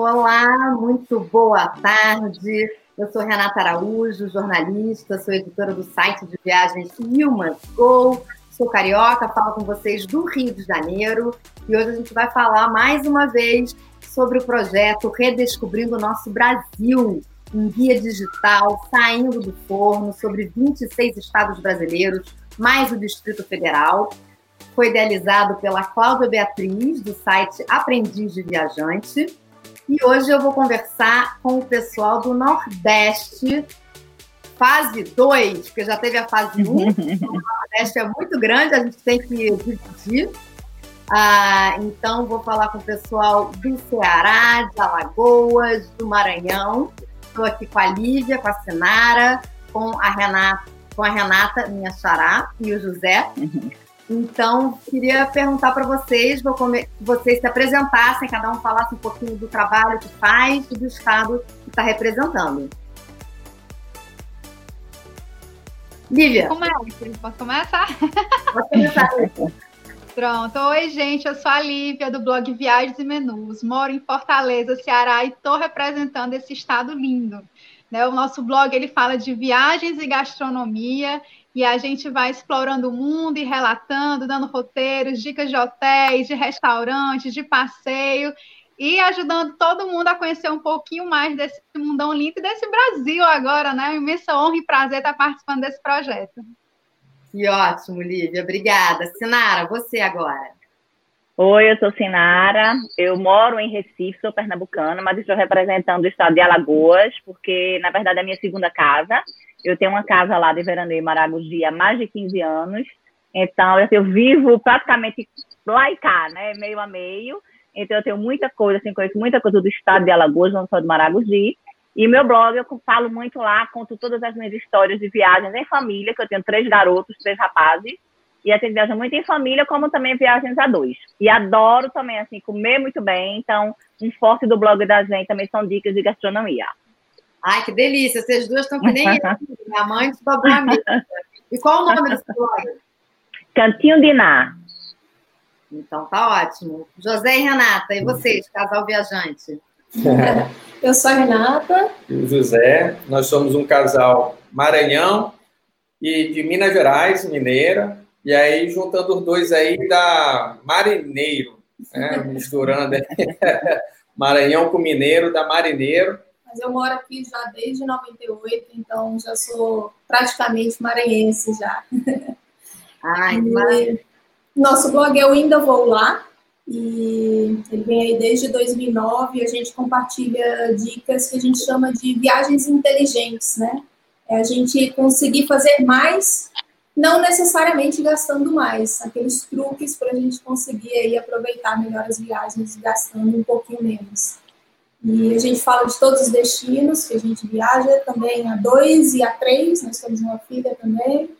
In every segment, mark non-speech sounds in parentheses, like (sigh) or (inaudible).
Olá, muito boa tarde. Eu sou Renata Araújo, jornalista, sou editora do site de viagens Human Go. Sou carioca, falo com vocês do Rio de Janeiro e hoje a gente vai falar mais uma vez sobre o projeto Redescobrindo o Nosso Brasil, um guia digital saindo do forno sobre 26 estados brasileiros, mais o Distrito Federal. Foi idealizado pela Cláudia Beatriz, do site Aprendiz de Viajante. E hoje eu vou conversar com o pessoal do Nordeste, fase 2, porque já teve a fase 1. Um, (laughs) o Nordeste é muito grande, a gente tem que dividir. Ah, então, vou falar com o pessoal do Ceará, de Alagoas, do Maranhão. Estou aqui com a Lívia, com a Sinara, com a Renata, com a Renata, minha xará, e o José. Então, queria perguntar para vocês, vou que vocês se apresentassem, cada um falasse um pouquinho do trabalho que faz e do estado que está representando. Lívia. Como é? Posso começar? (laughs) Pode começar. Pronto. Oi, gente. Eu sou a Lívia, do blog Viagens e Menus. Moro em Fortaleza, Ceará, e estou representando esse estado lindo. Né? O nosso blog ele fala de viagens e gastronomia e a gente vai explorando o mundo e relatando, dando roteiros, dicas de hotéis, de restaurantes, de passeio e ajudando todo mundo a conhecer um pouquinho mais desse mundão lindo e desse Brasil agora, né? Uma imensa honra e prazer estar participando desse projeto. Que ótimo, Lívia. Obrigada. Sinara, você agora. Oi, eu sou Sinara, eu moro em Recife, sou pernambucana, mas estou representando o estado de Alagoas, porque, na verdade, é a minha segunda casa. Eu tenho uma casa lá de veraneio Maragogi há mais de 15 anos. Então, eu vivo praticamente lá e cá, né? Meio a meio. Então, eu tenho muita coisa, assim, conheço muita coisa do estado de Alagoas, não só de Maragogi. E meu blog, eu falo muito lá, conto todas as minhas histórias de viagens em família, que eu tenho três garotos, três rapazes. E a gente viaja muito em família, como também viagens a dois. E adoro também, assim, comer muito bem. Então, um forte do blog da gente também são dicas de gastronomia. Ai, que delícia. Vocês duas estão que nem eu. (laughs) Minha mãe de boa amiga. E qual o nome desse blog? Cantinho de Ná. Então tá ótimo. José e Renata, e vocês, casal viajante? (laughs) Eu sou a Renata. E o José. Nós somos um casal Maranhão e de Minas Gerais, mineira. E aí, juntando os dois aí, da Marineiro, né? misturando (laughs) Maranhão com Mineiro, da Marineiro. Mas eu moro aqui já desde 98, então já sou praticamente maranhense já. Ai, Nosso blog Eu Ainda Vou Lá, e ele vem aí desde 2009 e a gente compartilha dicas que a gente chama de viagens inteligentes, né? É a gente conseguir fazer mais, não necessariamente gastando mais, aqueles truques para a gente conseguir aí aproveitar melhor as viagens gastando um pouquinho menos. E a gente fala de todos os destinos que a gente viaja, também a dois e a três, nós temos uma filha também.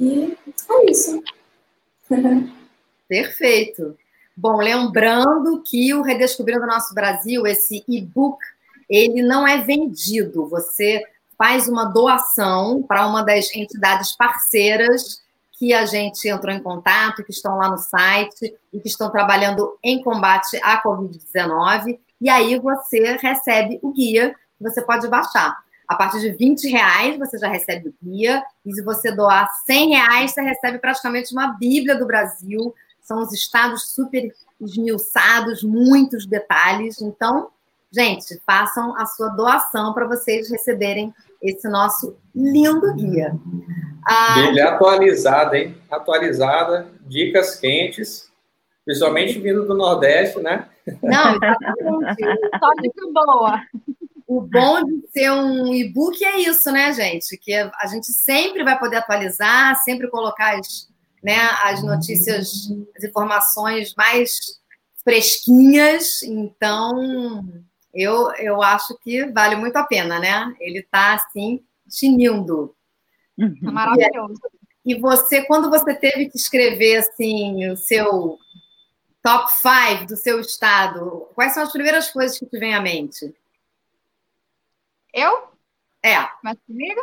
E é isso. Perfeito. Bom, lembrando que o Redescobrindo o Nosso Brasil, esse e-book, ele não é vendido. Você faz uma doação para uma das entidades parceiras que a gente entrou em contato, que estão lá no site e que estão trabalhando em combate à Covid-19 e aí você recebe o guia que você pode baixar. A partir de 20 reais você já recebe o guia, e se você doar 100 reais, você recebe praticamente uma Bíblia do Brasil. São os estados super esmiuçados, muitos detalhes. Então, gente, façam a sua doação para vocês receberem esse nosso lindo guia. Ah, Bíblia atualizada, hein? Atualizada, dicas quentes Principalmente vindo do Nordeste, né? Não, exatamente. Só dica boa. O bom de ser um e-book é isso, né, gente? Que a gente sempre vai poder atualizar, sempre colocar as, né, as notícias, as informações mais fresquinhas. Então, eu, eu acho que vale muito a pena, né? Ele está assim, tinindo. Tá maravilhoso. E você, quando você teve que escrever assim o seu top 5 do seu estado, quais são as primeiras coisas que te vêm à mente? Eu? É. Mas comigo?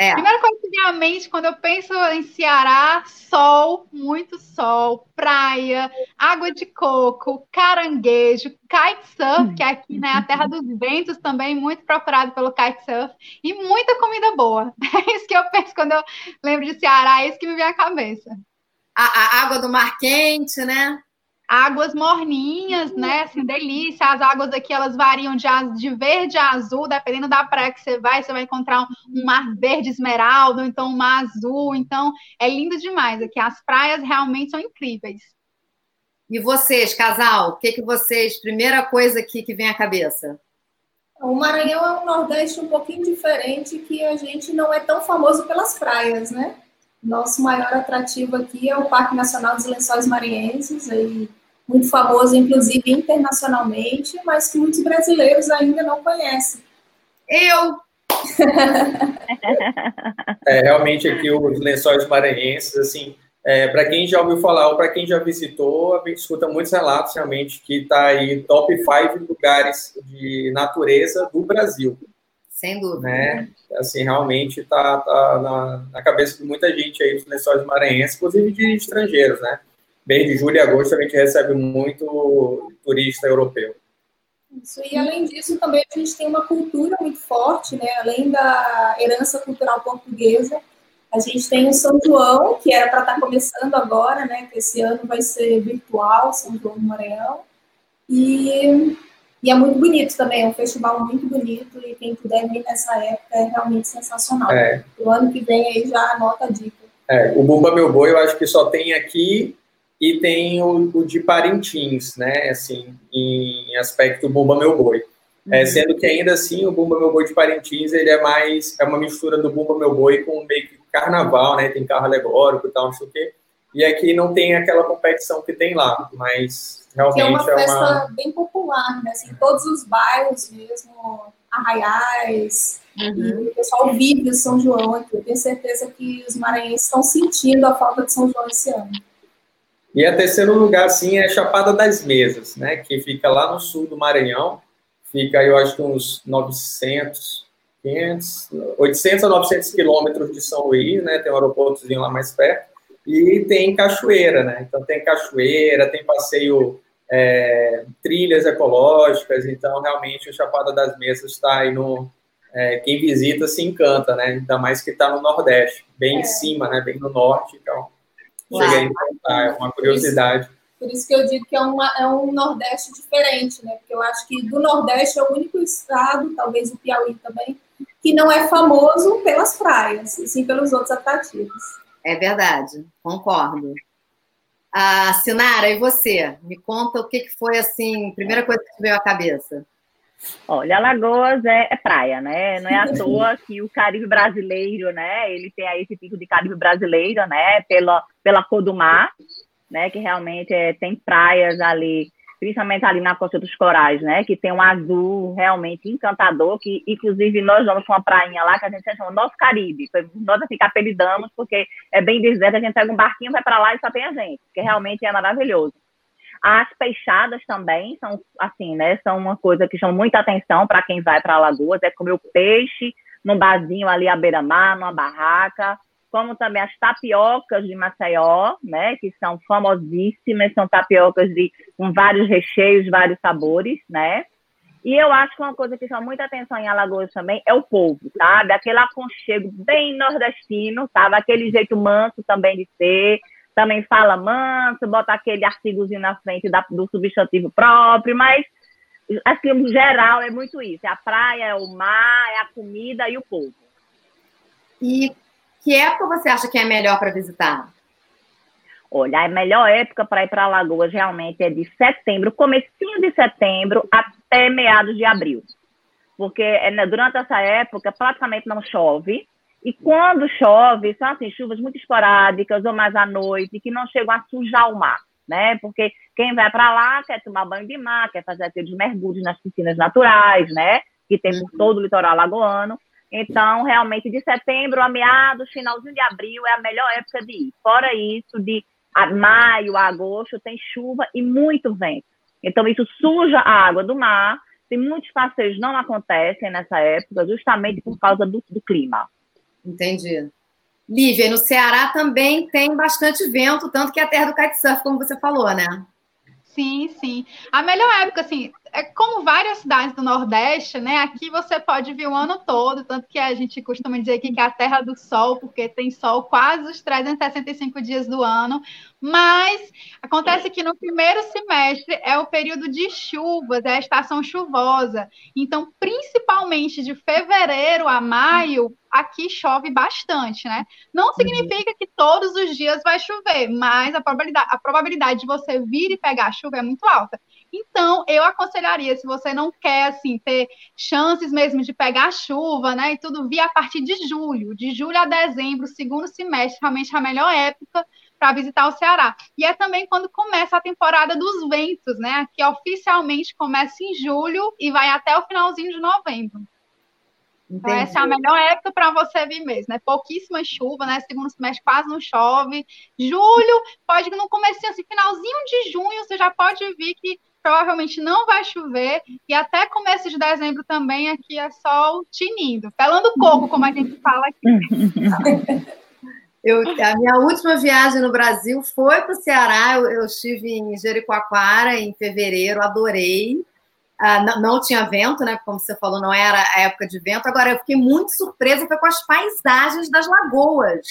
É. Primeira coisa que vem à mente quando eu penso em Ceará, sol, muito sol, praia, água de coco, caranguejo, kitesurf, que aqui né, a terra dos ventos também, muito procurado pelo kitesurf, e muita comida boa. (laughs) É isso que eu penso quando eu lembro de Ceará, é isso que me vem à cabeça. A, a água do mar quente, né? Águas morninhas, né? Assim, delícia. As águas aqui elas variam de, de verde a azul, dependendo da praia que você vai, você vai encontrar um, um mar verde esmeralda, ou então um mar azul. Então, é lindo demais aqui. As praias realmente são incríveis. E vocês, casal, o que, que vocês, primeira coisa aqui que vem à cabeça? O Maranhão é um Nordeste um pouquinho diferente, que a gente não é tão famoso pelas praias, né? Nosso maior atrativo aqui é o Parque Nacional dos Lençóis Maranhenses, aí muito famoso, inclusive internacionalmente, mas que muitos brasileiros ainda não conhecem. Eu! (laughs) é, realmente aqui os lençóis maranhenses, assim, é, para quem já ouviu falar ou para quem já visitou, a gente escuta muitos relatos realmente que está aí top 5 lugares de natureza do Brasil. Sem dúvida. Né? Assim, realmente está tá na, na, cabeça de muita gente aí, os lençóis maranhenses, inclusive de estrangeiros, né? Mês de julho e agosto a gente recebe muito turista europeu. Isso, e além disso, também a gente tem uma cultura muito forte, né? Além da herança cultural portuguesa, a gente tem o São João, que era para estar tá começando agora, né? Que esse ano vai ser virtual, São João do Maranhão. E, e é muito bonito também, é um festival muito bonito e quem puder vir nessa época é realmente sensacional. É. O ano que vem aí já anota a dica. É, o Bumba Meu Boi eu acho que só tem aqui e tem o, o, de Parintins, né, assim, em, aspecto Bumba Meu Boi. É, uhum. sendo que ainda assim o Bumba Meu Boi de Parintins ele é mais é uma mistura do Bumba Meu Boi com meio que carnaval, né? Tem carro alegórico e tal, não sei o quê. E aqui não tem aquela competição que tem lá, mas realmente que é uma festa é uma... bem popular, né? Assim, todos os bairros mesmo, arraiais, uhum. o pessoal vive São João aqui. Eu tenho certeza que os maranhenses estão sentindo a falta de São João esse ano. E a terceiro lugar, assim, é Chapada das Mesas, né? Que fica lá no sul do Maranhão. Fica, eu acho que uns 900, 500, 800 a 900 quilômetros de São Luís, né? Tem um aeroportozinho lá mais perto. E tem cachoeira, né? Então tem cachoeira, tem passeio, é, trilhas ecológicas. Então, realmente, o Chapada das Mesas está aí no... É, quem visita se encanta, né? Ainda mais que está no Nordeste, bem é. em cima, né? Bem no Norte, então A encantar, é uma curiosidade. Por isso que eu digo que é, uma, é um Nordeste diferente, né? Porque eu acho que do Nordeste é o único estado, talvez o Piauí também, que não é famoso pelas praias, e sim pelos outros atrativos. É verdade, concordo. Ah, Sinara, e você? Me conta o que, que foi assim, primeira coisa que veio à cabeça. Olha, Alagoas é, é, praia, né? Não é à toa que o Caribe brasileiro, né? Ele tem aí esse tipo de Caribe brasileiro, né? Pela, pela cor do mar, né? Que realmente é, tem praias ali, principalmente ali na Costa dos Corais, né? Que tem um azul realmente encantador, que inclusive nós vamos para uma prainha lá que a gente chama Nosso Caribe. Nós assim que apelidamos, porque é bem deserto, a gente pega um barquinho, vai para lá e só tem a gente, que realmente é maravilhoso. As peixadas também são assim, né? São uma coisa que chama muita atenção para quem vai para Alagoas, é comer o peixe num barzinho ali à beira-mar, numa barraca, como também as tapiocas de Maceió, né, que são famosíssimas, são tapiocas de com vários recheios, vários sabores, né? E eu acho que uma coisa que chama muita atenção em Alagoas também é o povo, sabe? Aquele aconchego bem nordestino, sabe? Aquele jeito manso também de ser, também fala manso, bota aquele artigozinho na frente da, do substantivo próprio, mas assim, no geral é muito isso. É a praia, é o mar, é a comida e o povo. E que época você acha que é melhor para visitar? Olha, a melhor época para ir para Alagoas realmente é de setembro, comecinho de setembro até meados de abril. Porque né, durante essa época praticamente não chove, e quando chove, são assim, chuvas muito esporádicas ou mais à noite, que não chegam a sujar o mar, né? Porque quem vai para lá quer tomar banho de mar, quer fazer aqueles mergulhos nas piscinas naturais, né? Que tem por todo o litoral lagoano. Então, realmente, de setembro a meados, finalzinho de abril é a melhor época de ir. Fora isso, de maio a agosto, tem chuva e muito vento. Então, isso suja a água do mar Tem muitos passeios não acontecem nessa época, justamente por causa do, do clima. Entendi. Lívia, no Ceará também tem bastante vento, tanto que é a terra do kitesurf, como você falou, né? Sim, sim. A melhor época, assim, é como várias cidades do Nordeste, né? Aqui você pode vir o ano todo, tanto que a gente costuma dizer aqui que é a terra do sol, porque tem sol quase os 365 dias do ano. Mas acontece que no primeiro semestre é o período de chuvas, é a estação chuvosa. Então, principalmente de fevereiro a maio, aqui chove bastante, né? Não significa que todos os dias vai chover, mas a probabilidade, a probabilidade de você vir e pegar chuva é muito alta. Então, eu aconselharia, se você não quer, assim, ter chances mesmo de pegar chuva, né, e tudo, vir a partir de julho, de julho a dezembro, segundo semestre, realmente é a melhor época para visitar o Ceará. E é também quando começa a temporada dos ventos, né, que oficialmente começa em julho e vai até o finalzinho de novembro. Então, essa é a melhor época para você vir mesmo, né? Pouquíssima chuva, né? Segundo semestre quase não chove. Julho, pode no começo, assim, finalzinho de junho, você já pode vir que provavelmente não vai chover, e até começo de dezembro também aqui é sol tinindo, pelando coco, como a gente fala aqui. Eu, a minha última viagem no Brasil foi para o Ceará. Eu, eu, estive em Jericoacoara em fevereiro, adorei. Ah, não, não, tinha vento, né? Como você falou, não era a época de vento. Agora, eu fiquei muito surpresa foi com as paisagens das lagoas.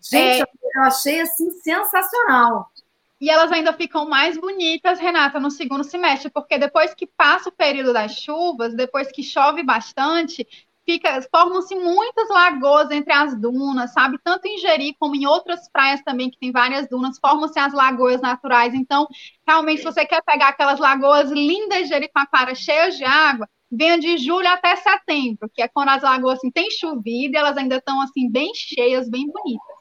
Gente, é... eu achei assim sensacional. E elas ainda ficam mais bonitas, Renata, no segundo semestre, porque depois que passa o período das chuvas, depois que chove bastante, fica, formam-se muitas lagoas entre as dunas, sabe? Tanto em Jeri como em outras praias também, que tem várias dunas, formam-se as lagoas naturais. Então, realmente, se você quer pegar aquelas lagoas lindas de Jericoacoara, cheias de água, venha de julho até setembro, que é quando as lagoas assim, têm chovido e elas ainda estão assim, bem cheias, bem bonitas.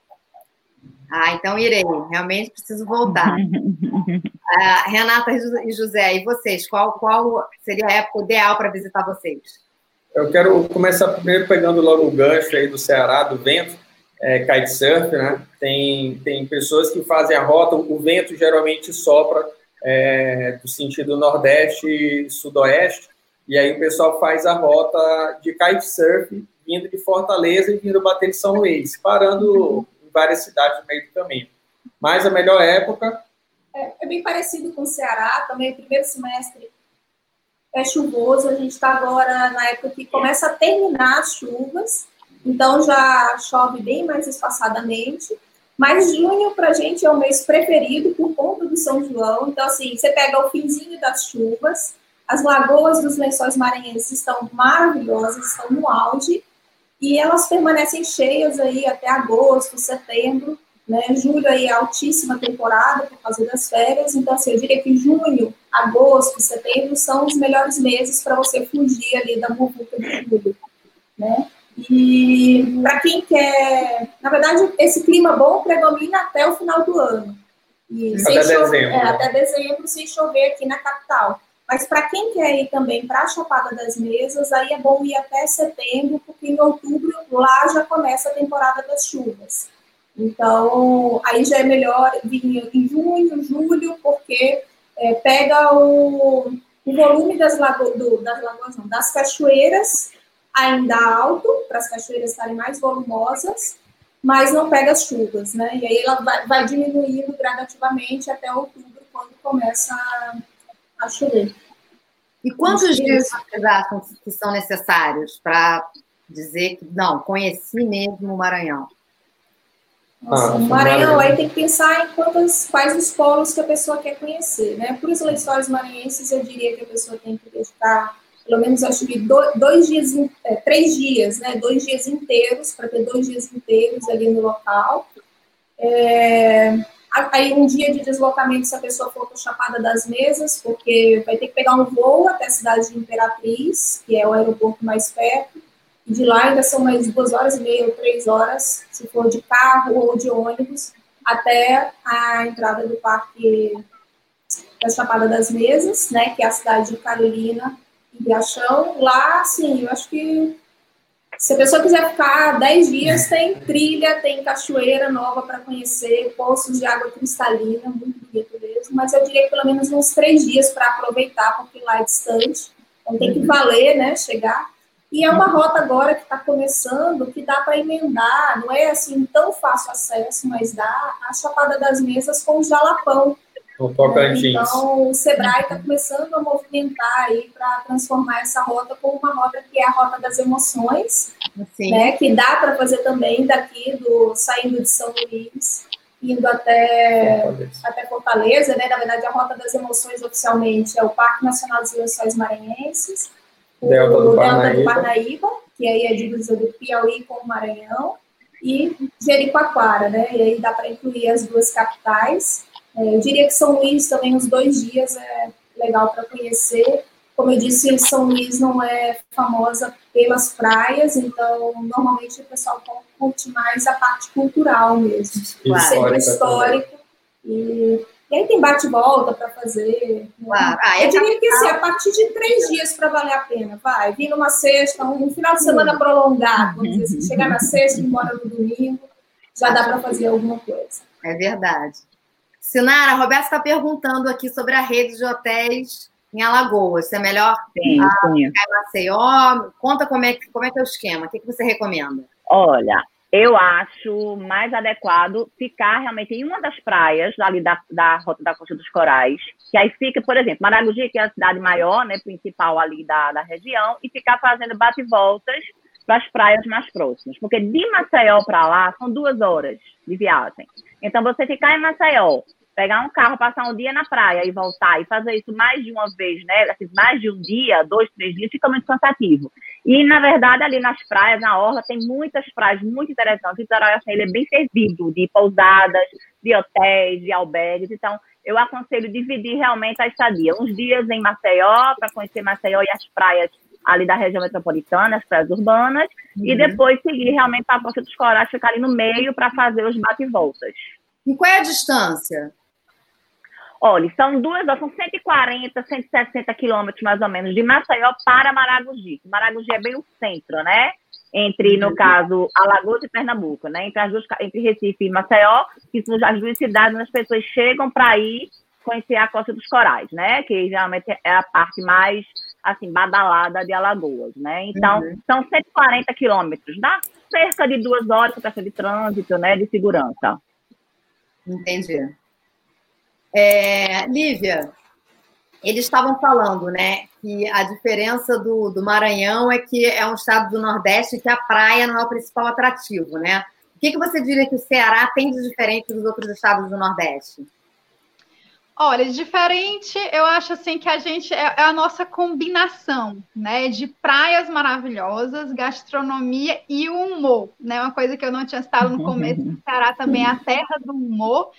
Ah, então irei, realmente preciso voltar. (laughs) ah, Renata e José, e vocês, qual, qual seria a época ideal para visitar vocês? Eu quero começar primeiro pegando logo o gancho aí do Ceará, do vento, é, kitesurf, né? Tem, tem pessoas que fazem a rota, o vento geralmente sopra é, do sentido nordeste e sudoeste, e aí o pessoal faz a rota de kitesurf vindo de Fortaleza e vindo bater em São Luís, parando várias cidades no meio do caminho. Mas a melhor época. É, é bem parecido com o Ceará, também o primeiro semestre é chuvoso, a gente está agora na época que começa a terminar as chuvas, então já chove bem mais espaçadamente. Mas junho para a gente é o mês preferido por conta do São João. Então, assim, você pega o finzinho das chuvas, as lagoas dos lençóis maranhenses estão maravilhosas, estão no auge e elas permanecem cheias aí até agosto, setembro, né? Julho aí é altíssima temporada por causa das férias, então assim, eu diria que junho, agosto, setembro são os melhores meses para você fugir ali da muvuca de julho, né? E para quem quer, na verdade, esse clima bom predomina até o final do ano. E até chover, dezembro. É, até dezembro, sem chover aqui na capital. Mas para quem quer ir também para a Chapada das Mesas, aí é bom ir até setembro, porque em outubro lá já começa a temporada das chuvas. Então, aí já é melhor vir em junho, julho, porque é, pega o, o, volume das, lago, do, das lagoas, não, das cachoeiras ainda alto, para as cachoeiras estarem mais volumosas, mas não pega as chuvas, né? E aí ela vai, vai diminuindo gradativamente até outubro, quando começa a E quantos dias vocês acham que são necessários para dizer que, não, conheci mesmo o Maranhão? Nossa, ah, o Maranhão, aí tem que pensar em quantas, quais os polos que a pessoa quer conhecer, né? Para os lençóis maranhenses, eu diria que a pessoa tem que dedicar, pelo menos, acho que dois, dois dias, é, três dias, né? Dois dias inteiros, para ter dois dias inteiros ali no local. É, Aí um dia de deslocamento se a pessoa for para Chapada das Mesas, porque vai ter que pegar um voo até a cidade de Imperatriz, que é o aeroporto mais perto, e de lá ainda são mais duas horas e meia ou três horas, se for de carro ou de ônibus, até a entrada do Parque da Chapada das Mesas, né, que é a cidade de Carolina e Riachão. Lá, sim, eu acho que se a pessoa quiser ficar 10 dias, tem trilha, tem cachoeira nova para conhecer, poços de água cristalina, muito bonito mesmo. Mas eu diria que pelo menos uns 3 dias para aproveitar, porque lá é distante, Então tem que valer, né, chegar. E é uma rota agora que está começando, que dá para emendar, não é assim tão fácil acesso, mas dá a Chapada das Mesas com o Jalapão. O Tocantins. Então, o Sebrae está começando a movimentar aí para transformar essa rota como uma rota que é a rota das emoções, Sim. né? Que dá para fazer também daqui do saindo de São Luís, indo até Fortaleza. até Fortaleza, né? Na verdade, a rota das emoções oficialmente é o Parque Nacional dos Lençóis Maranhenses Delta do, Delta do Parnaíba, que aí é divisa do Piauí com o Maranhão, e Jericoacoara, né? E aí dá para incluir as duas capitais. É, eu diria que São Luís também, uns dois dias, é legal para conhecer. Como eu disse, São Luís não é famosa pelas praias, então normalmente o pessoal curte mais a parte cultural mesmo, claro. histórico. E e aí tem bate-volta para fazer. Né? Claro. Ah, eu diria que assim, a partir de três dias para valer a pena. Vai, vir numa sexta, um final de semana prolongado. Vamos dizer assim, chegar na sexta e ir embora no domingo, já dá para fazer alguma coisa. É verdade. Sinara, a Roberta está perguntando aqui sobre a rede de hotéis em Alagoas. Se é melhor sim, a, sim. em Maceió? Conta como é, como é que é o esquema. O que, que você recomenda? Olha, eu acho mais adequado ficar realmente em uma das praias ali da, da Rota da Costa dos Corais, que aí fica, por exemplo, Maragogi, que é a cidade maior, né, principal ali da, da região, e ficar fazendo bate-voltas as praias mais próximas. Porque de Maceió para lá são duas horas de viagem. Então, você ficar em Maceió, pegar um carro, passar um dia na praia e voltar e fazer isso mais de uma vez, né? Assim, mais de um dia, dois, três dias, fica muito cansativo. E, na verdade, ali nas praias, na Orla, tem muitas praias muito interessantes. O litoral, assim, ele é bem servido de pousadas, de hotéis, de albergues. Então, eu aconselho dividir realmente a estadia. Uns dias em Maceió, para conhecer Maceió e as praias ali da região metropolitana, as praias urbanas, uhum. e depois seguir realmente para a Costa dos Corais, ficar ali no meio para fazer os bate-voltas. E qual é a distância? Olha, são duas, são 140, 160 quilômetros mais ou menos de Maceió para Maragogi. Maragogi é bem o centro, né? Entre, no uhum. caso, Alagoas e Pernambuco, né? Entre, as duas, entre Recife e Maceió, que são as duas cidades onde as pessoas chegam para ir conhecer a Costa dos Corais, né? Que geralmente é a parte mais, assim, badalada de Alagoas, né? Então, uhum. são 140 quilômetros, dá cerca de duas horas para de trânsito, né? De segurança. Entendi. É, Lívia, eles estavam falando, né, que a diferença do, do Maranhão é que é um estado do Nordeste que a praia não é o principal atrativo, né? O que, que você diria que o Ceará tem de diferente dos outros estados do Nordeste? Olha, diferente, eu acho assim que a gente é, é, a nossa combinação, né, de praias maravilhosas, gastronomia e humor, né? Uma coisa que eu não tinha citado no (laughs) começo, o Ceará também é a terra do humor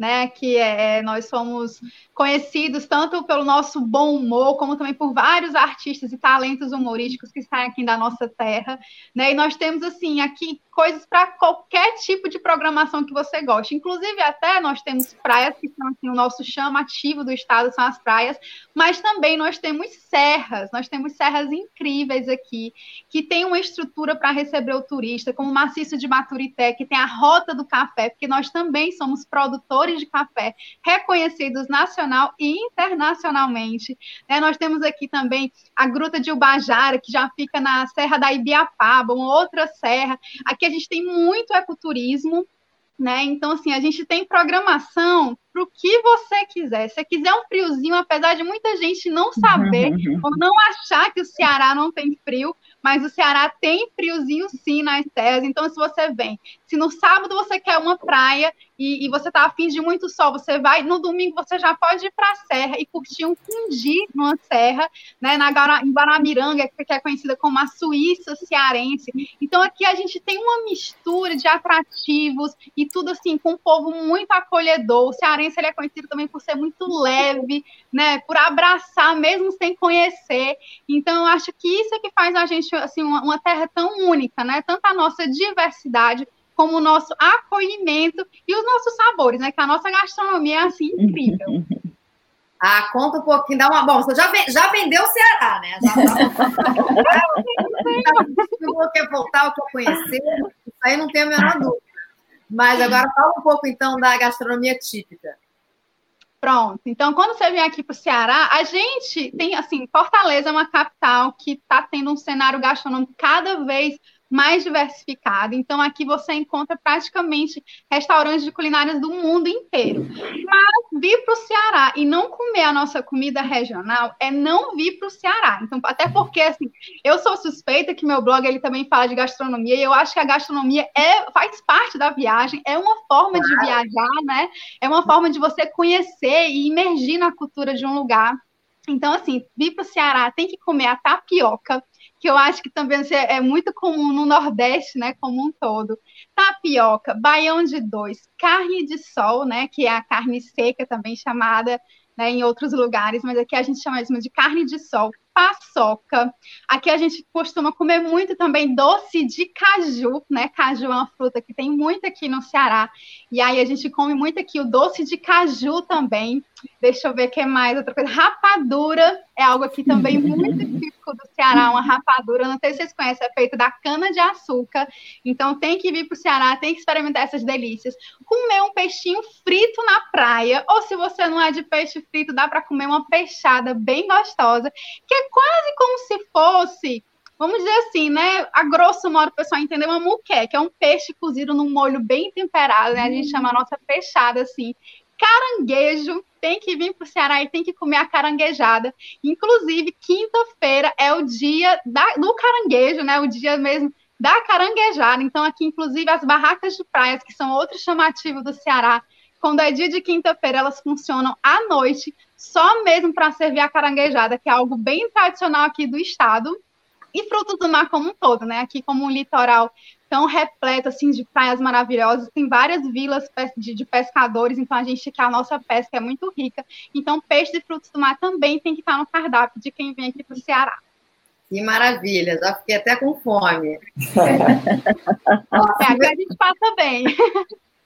né? Que é, é, nós somos conhecidos tanto pelo nosso bom humor, como também por vários artistas e talentos humorísticos que saem aqui da nossa terra, né? E nós temos assim aqui coisas para qualquer tipo de programação que você goste. Inclusive, até nós temos praias que são assim, o nosso chamativo do estado são as praias, mas também nós temos serras, nós temos serras incríveis aqui, que tem uma estrutura para receber o turista, como o maciço de Maturité, que tem a rota do café, porque nós também somos produtores de café reconhecidos nacional e internacionalmente. Né? Nós temos aqui também a Gruta de Ubajara, que já fica na Serra da Ibiapaba, uma outra serra. Aqui a gente tem muito ecoturismo, né? Então, assim, a gente tem programação para o que você quiser. Se você quiser um friozinho, apesar de muita gente não saber ou não achar que o Ceará não tem frio, mas o Ceará tem friozinho sim nas terras. Então, se você vem, se no sábado você quer uma praia e, e você está afim de muito sol, você vai, no domingo você já pode ir para a serra e curtir um fundi numa serra, né, na, em Guaramiranga, que é conhecida como a Suíça cearense. Então, aqui a gente tem uma mistura de atrativos e tudo assim, com um povo muito acolhedor. O cearense ele é conhecido também por ser muito leve, né, por abraçar mesmo sem conhecer. Então, eu acho que isso é que faz a gente assim uma, uma terra tão única, né? Tanto a nossa diversidade como o nosso acolhimento e os nossos sabores, né? Que a nossa gastronomia é assim incrível. (laughs) Ah, conta um pouquinho, dá uma. Bom, você já, já vendeu o Ceará, né? Já, já, (laughs) quer voltar, o que conhecer, isso aí não tem a menor dúvida. Mas agora fala um pouco então da gastronomia típica. Pronto. Então, quando você vem aqui para o Ceará, a gente tem, assim, Fortaleza é uma capital que está tendo um cenário gastronômico cada vez mais diversificado. Então, aqui você encontra praticamente restaurantes de culinárias do mundo inteiro. Mas vir para o Ceará e não comer a nossa comida regional é não vir para o Ceará. Então, até porque, assim, eu sou suspeita que meu blog ele também fala de gastronomia e eu acho que a gastronomia é, faz parte da viagem, é uma forma de viajar, né? É uma forma de você conhecer e imergir na cultura de um lugar. Então, assim, vir para o Ceará tem que comer a tapioca, que eu acho que também é muito comum no Nordeste, né, como um todo. Tapioca, baião de dois, carne de sol, né, que é a carne seca também chamada né, em outros lugares, mas aqui a gente chama de carne de sol, paçoca. Aqui a gente costuma comer muito também doce de caju, né? Caju é uma fruta que tem muito aqui no Ceará. E aí a gente come muito aqui o doce de caju também. Deixa eu ver o que mais, outra coisa. Rapadura é algo aqui também muito típico do Ceará, uma rapadura. Não sei se vocês conhecem, é feita da cana de açúcar. Então tem que vir para o Ceará, tem que experimentar essas delícias. Comer um peixinho frito na praia, ou se você não é de peixe frito, dá para comer uma peixada bem gostosa, que é quase como se fosse vamos dizer assim, né? A grosso modo, o pessoal entender uma muqué, que é um peixe cozido num molho bem temperado, né? A gente chama a nossa peixada assim. Caranguejo, tem que vir para o Ceará e tem que comer a caranguejada. Inclusive, quinta-feira é o dia da, do caranguejo, né? O dia mesmo da caranguejada. Então, aqui, inclusive, as barracas de praias, que são outro chamativo do Ceará, quando é dia de quinta-feira, elas funcionam à noite, só mesmo para servir a caranguejada, que é algo bem tradicional aqui do estado. E frutos do mar como um todo, né? Aqui como um litoral tão repleto assim de praias maravilhosas, tem várias vilas de, pescadores, então a gente que a nossa pesca é muito rica. Então peixe e frutos do mar também tem que estar no cardápio de quem vem aqui para o Ceará. Que maravilha, já fiquei até com fome. (laughs) é, aqui a gente passa bem. (laughs)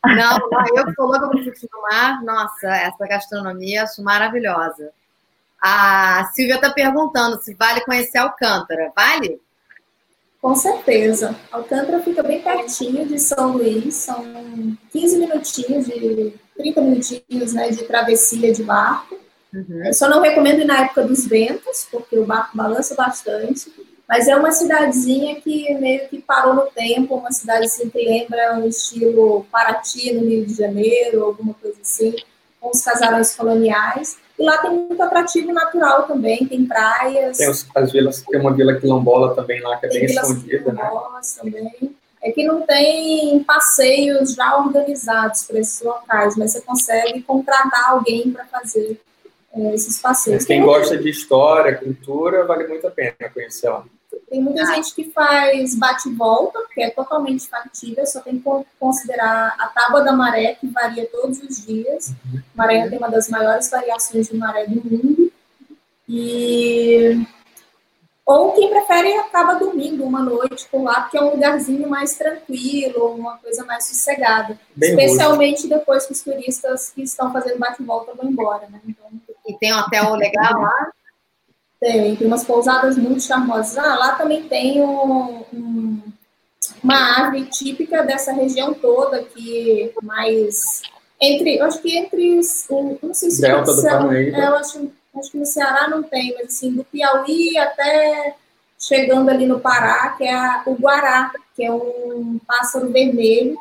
Não, eu que sou louca por frutos do mar, nossa, essa gastronomia acho maravilhosa. A Silvia está perguntando se vale conhecer Alcântara. Vale? Com certeza. Alcântara fica bem pertinho de São Luís, são 15 minutinhos, de 30 minutinhos né, de travessia de barco. Uhum. Eu só não recomendo ir na época dos ventos, porque o barco balança bastante. Mas é uma cidadezinha que meio que parou no tempo, uma cidade assim, que lembra um estilo Paraty, no Rio de Janeiro, alguma coisa assim, com os casarões coloniais. E lá tem muito atrativo natural também, tem praias. Tem os, as vilas, tem uma vila quilombola também lá, que é tem bem escondida. Né? também. É que não tem passeios já organizados para esses locais, mas você consegue contratar alguém para fazer é, esses passeios. Quem gosta de história, cultura, vale muito a pena conhecer lá. Tem muita ah. gente que faz bate-volta, que é totalmente factível, só tem que considerar a tábua da maré, que varia todos os dias. Uhum. Maré tem uma das maiores variações de maré do mundo. E ou quem prefere acaba dormindo uma noite por lá, porque é um lugarzinho mais tranquilo, uma coisa mais sossegada. Bem Especialmente depois que os turistas que estão fazendo bate-volta vão embora, né? Então, e tem um hotel legal lá? Tem, tem umas pousadas muito charmosas. Ah, lá também tem um, um, uma árvore típica dessa região toda, que mais. Entre, acho que entre. Não sei se Delta do Parnaíba. É, eu acho, acho que no Ceará não tem, mas assim, do Piauí até chegando ali no Pará, que é a, o Guará, que é um pássaro vermelho,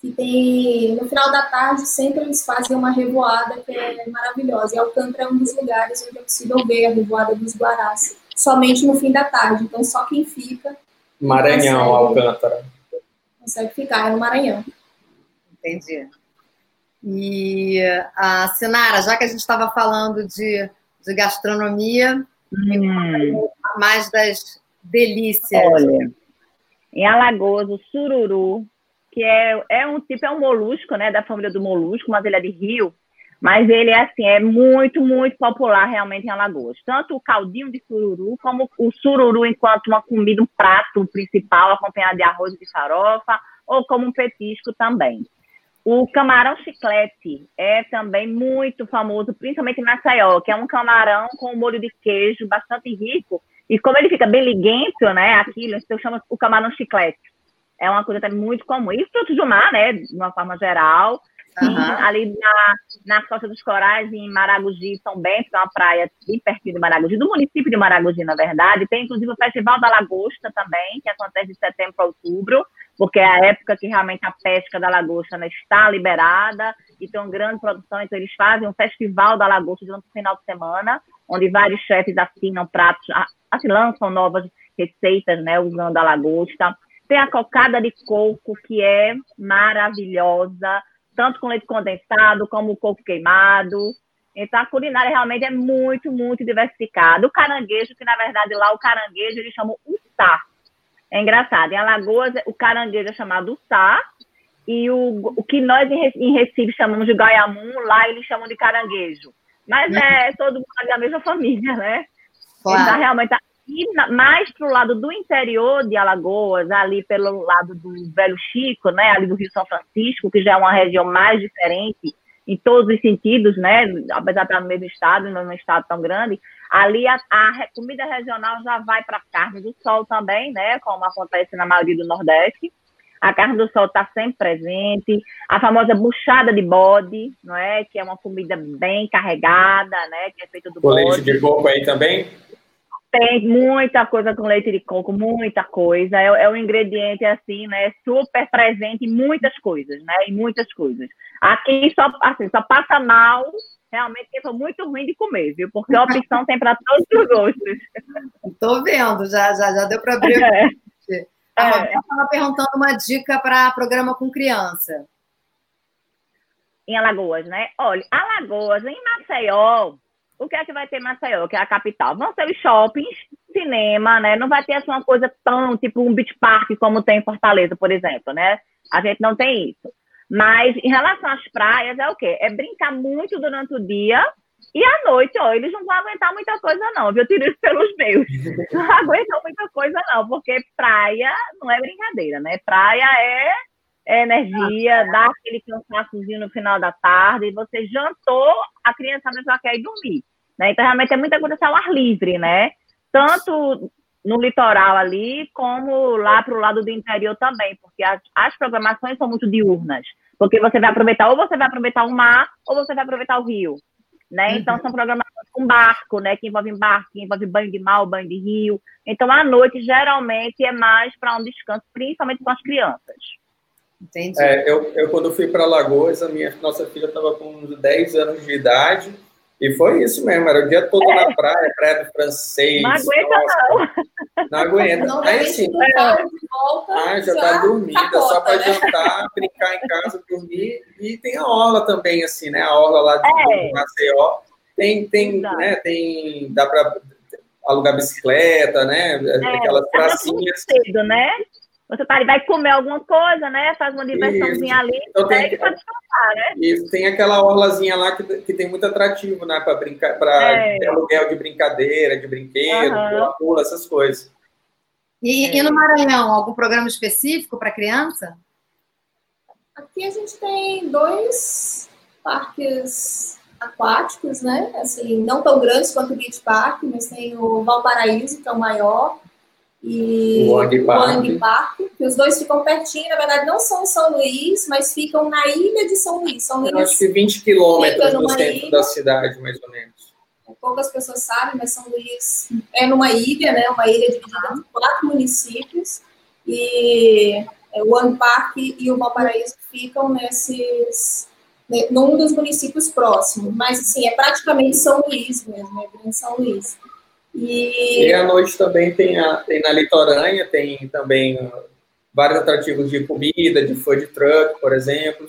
que tem, no final da tarde, sempre eles fazem uma revoada que é maravilhosa. E Alcântara é um dos lugares onde é possível ver a revoada dos Guarás, somente no fim da tarde. Então, só quem fica. Maranhão, consegue, Alcântara. Consegue ficar, é no Maranhão. Entendi. E a Sinara, já que a gente estava falando de, de gastronomia, hum. mais das delícias. Olha, em Alagoas, o sururu que é, é um tipo, é um molusco, né, da família do molusco, mas ele é de rio, mas ele é assim, é muito, muito popular realmente em Alagoas. Tanto o caldinho de sururu, como o sururu enquanto uma comida, um prato principal, acompanhado de arroz de farofa, ou como um petisco também. O camarão chiclete é também muito famoso, principalmente em Maceió, que é um camarão com molho de queijo bastante rico, e como ele fica bem liguento, né, aquilo, então chama o camarão chiclete é uma coisa também muito comum. E frutos do mar, né, de uma forma geral. Uhum. Ali na, na Costa dos Corais, em Maragogi, São Bento, que é uma praia bem pertinho de Maragogi, do município de Maragogi, na verdade. Tem, inclusive, o Festival da Lagosta também, que acontece de setembro a outubro, porque é a época que realmente a pesca da lagosta né, está liberada e tem uma grande produção. Então, eles fazem um Festival da Lagosta durante o final de semana, onde vários chefes assinam pratos, assim, lançam novas receitas, né, usando a lagosta. Tem a cocada de coco, que é maravilhosa tanto com leite condensado como coco queimado. Então, a culinária realmente é muito, muito diversificada. O caranguejo, que na verdade lá o caranguejo eles chamam uçá. É engraçado. Em Alagoas, o caranguejo é chamado uçá. E o, o que nós em Recife chamamos de gaiamum, lá eles chamam de caranguejo. Mas é todo mundo da mesma família, né? Claro. Então, realmente, e mais para o lado do interior de Alagoas, ali pelo lado do Velho Chico, né, ali do Rio São Francisco, que já é uma região mais diferente em todos os sentidos, né, apesar de estar no mesmo estado, não é um estado tão grande, ali a, a comida regional já vai para a carne do sol também, né, como acontece na maioria do Nordeste. A carne do sol está sempre presente, a famosa buchada de bode, não é, que é uma comida bem carregada, né, que é feita do o bode. de coco aí também? Tem muita coisa com leite de coco, muita coisa. É, é um ingrediente assim, né? Super presente em muitas coisas, né? Em muitas coisas. Aqui só, assim, só passa mal realmente que foi muito ruim de comer, viu? Porque a opção tem para todos os gostos. Estou vendo, já, já, já deu para abrir. É. A Roberta estava perguntando uma dica para programa com criança. Em Alagoas, né? Olha, Alagoas, em Maceió, o que é que vai ter em Maceió, que é a capital? Vão ser os shoppings, cinema, né? Não vai ter assim, uma coisa tão, tipo um beach park como tem em Fortaleza, por exemplo, né? A gente não tem isso. Mas em relação às praias, é o quê? É brincar muito durante o dia e à noite, ó, eles não vão aguentar muita coisa, não, viu? Tiro isso pelos meus. (laughs) Não aguentam muita coisa, não, porque praia não é brincadeira, né? Praia é, é energia, dá aquele cansaçozinho no final da tarde, e você jantou, a criança já quer ir dormir. Né? Então, realmente é muita coisa ao ar livre, né? Tanto no litoral ali, como lá para o lado do interior também, porque as, as, programações são muito diurnas. Porque você vai aproveitar, ou você vai aproveitar o mar, ou você vai aproveitar o rio. Né? Uhum. Então, são programações com barco, né? Que envolvem barco, que envolve banho de mar, banho de rio. Então, à noite, geralmente, é mais para um descanso, principalmente com as crianças. Entendi. É, eu, eu, quando fui para Lagoas, a minha nossa filha estava com uns 10 anos de idade, e foi isso mesmo, era o dia todo é. na praia, praia do francês. Não aguenta, nossa, não. Não aguenta. Não Aí assim, é. volta, ah, já está dormida, só para né? jantar, (laughs) brincar em casa, dormir. E tem a orla também, assim, né? A orla lá de é. Maceió. Tem, tem, né? Tem, dá para alugar bicicleta, né? É, Aquelas pracinhas. Cedo, né? Você tá, vai comer alguma coisa, né? Faz uma diversãozinha ali, então, tem, para descansar, né? Isso, tem aquela orlazinha lá que, que tem muito atrativo, né? Para brincar, para é. aluguel de brincadeira, de brinquedo, uhum. pula, essas coisas. E, é. e no Maranhão, algum programa específico para criança? Aqui a gente tem dois parques aquáticos, né? Assim, não tão grandes quanto o Beach Park, mas tem o Valparaíso, que é o maior, e o Wang Park. Park, que os dois ficam pertinho, na verdade não são São Luís, mas ficam na ilha de São Luís. São Luís Eu acho que 20 quilômetros do centro ilha. da cidade, mais ou menos. Poucas pessoas sabem, mas São Luís é numa ilha, né? Uma ilha dividida em quatro municípios. E é, o Wang Park e o Valparaíso ficam nesses né, num dos municípios próximos, mas assim, é praticamente São Luís mesmo, é Grande São Luís. E... e à noite também tem, a, tem na litorânea, tem também vários atrativos de comida, de food truck, por exemplo.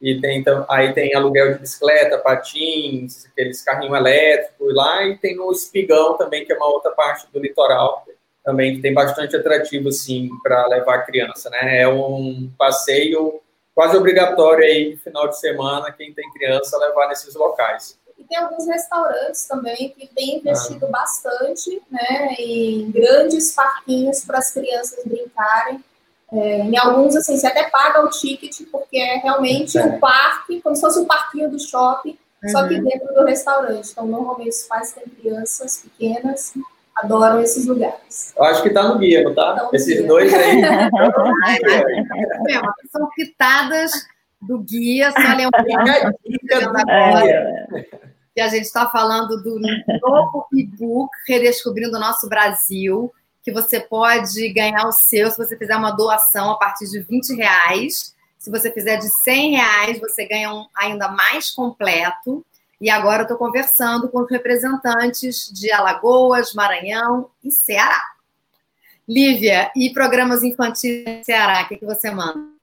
E tem, então, aí tem aluguel de bicicleta, patins, aqueles carrinhos elétricos lá. E tem o Espigão também, que é uma outra parte do litoral, também que tem bastante atrativo, assim, para levar a criança, né? É um passeio quase obrigatório aí, final de semana, quem tem criança, levar nesses locais. E tem alguns restaurantes também que têm investido ah. bastante né, em grandes parquinhos para as crianças brincarem. É, em alguns, assim, você até paga o ticket, porque é realmente é. um parque, como se fosse um parquinho do shopping, uhum. só que uhum. dentro do restaurante. Então, normalmente, os pais têm crianças pequenas, adoram esses lugares. Eu acho que está no guia, não está? Esses guia. dois aí. (laughs) é, são pitadas do guia, só lembrando (laughs) que a gente está falando do novo e-book Redescobrindo o Nosso Brasil, que você pode ganhar o seu se você fizer uma doação a partir de 20 reais. Se você fizer de 100 reais, você ganha um ainda mais completo. E agora eu estou conversando com os representantes de Alagoas, Maranhão e Ceará. Lívia, e programas infantis no Ceará, o que, que você manda?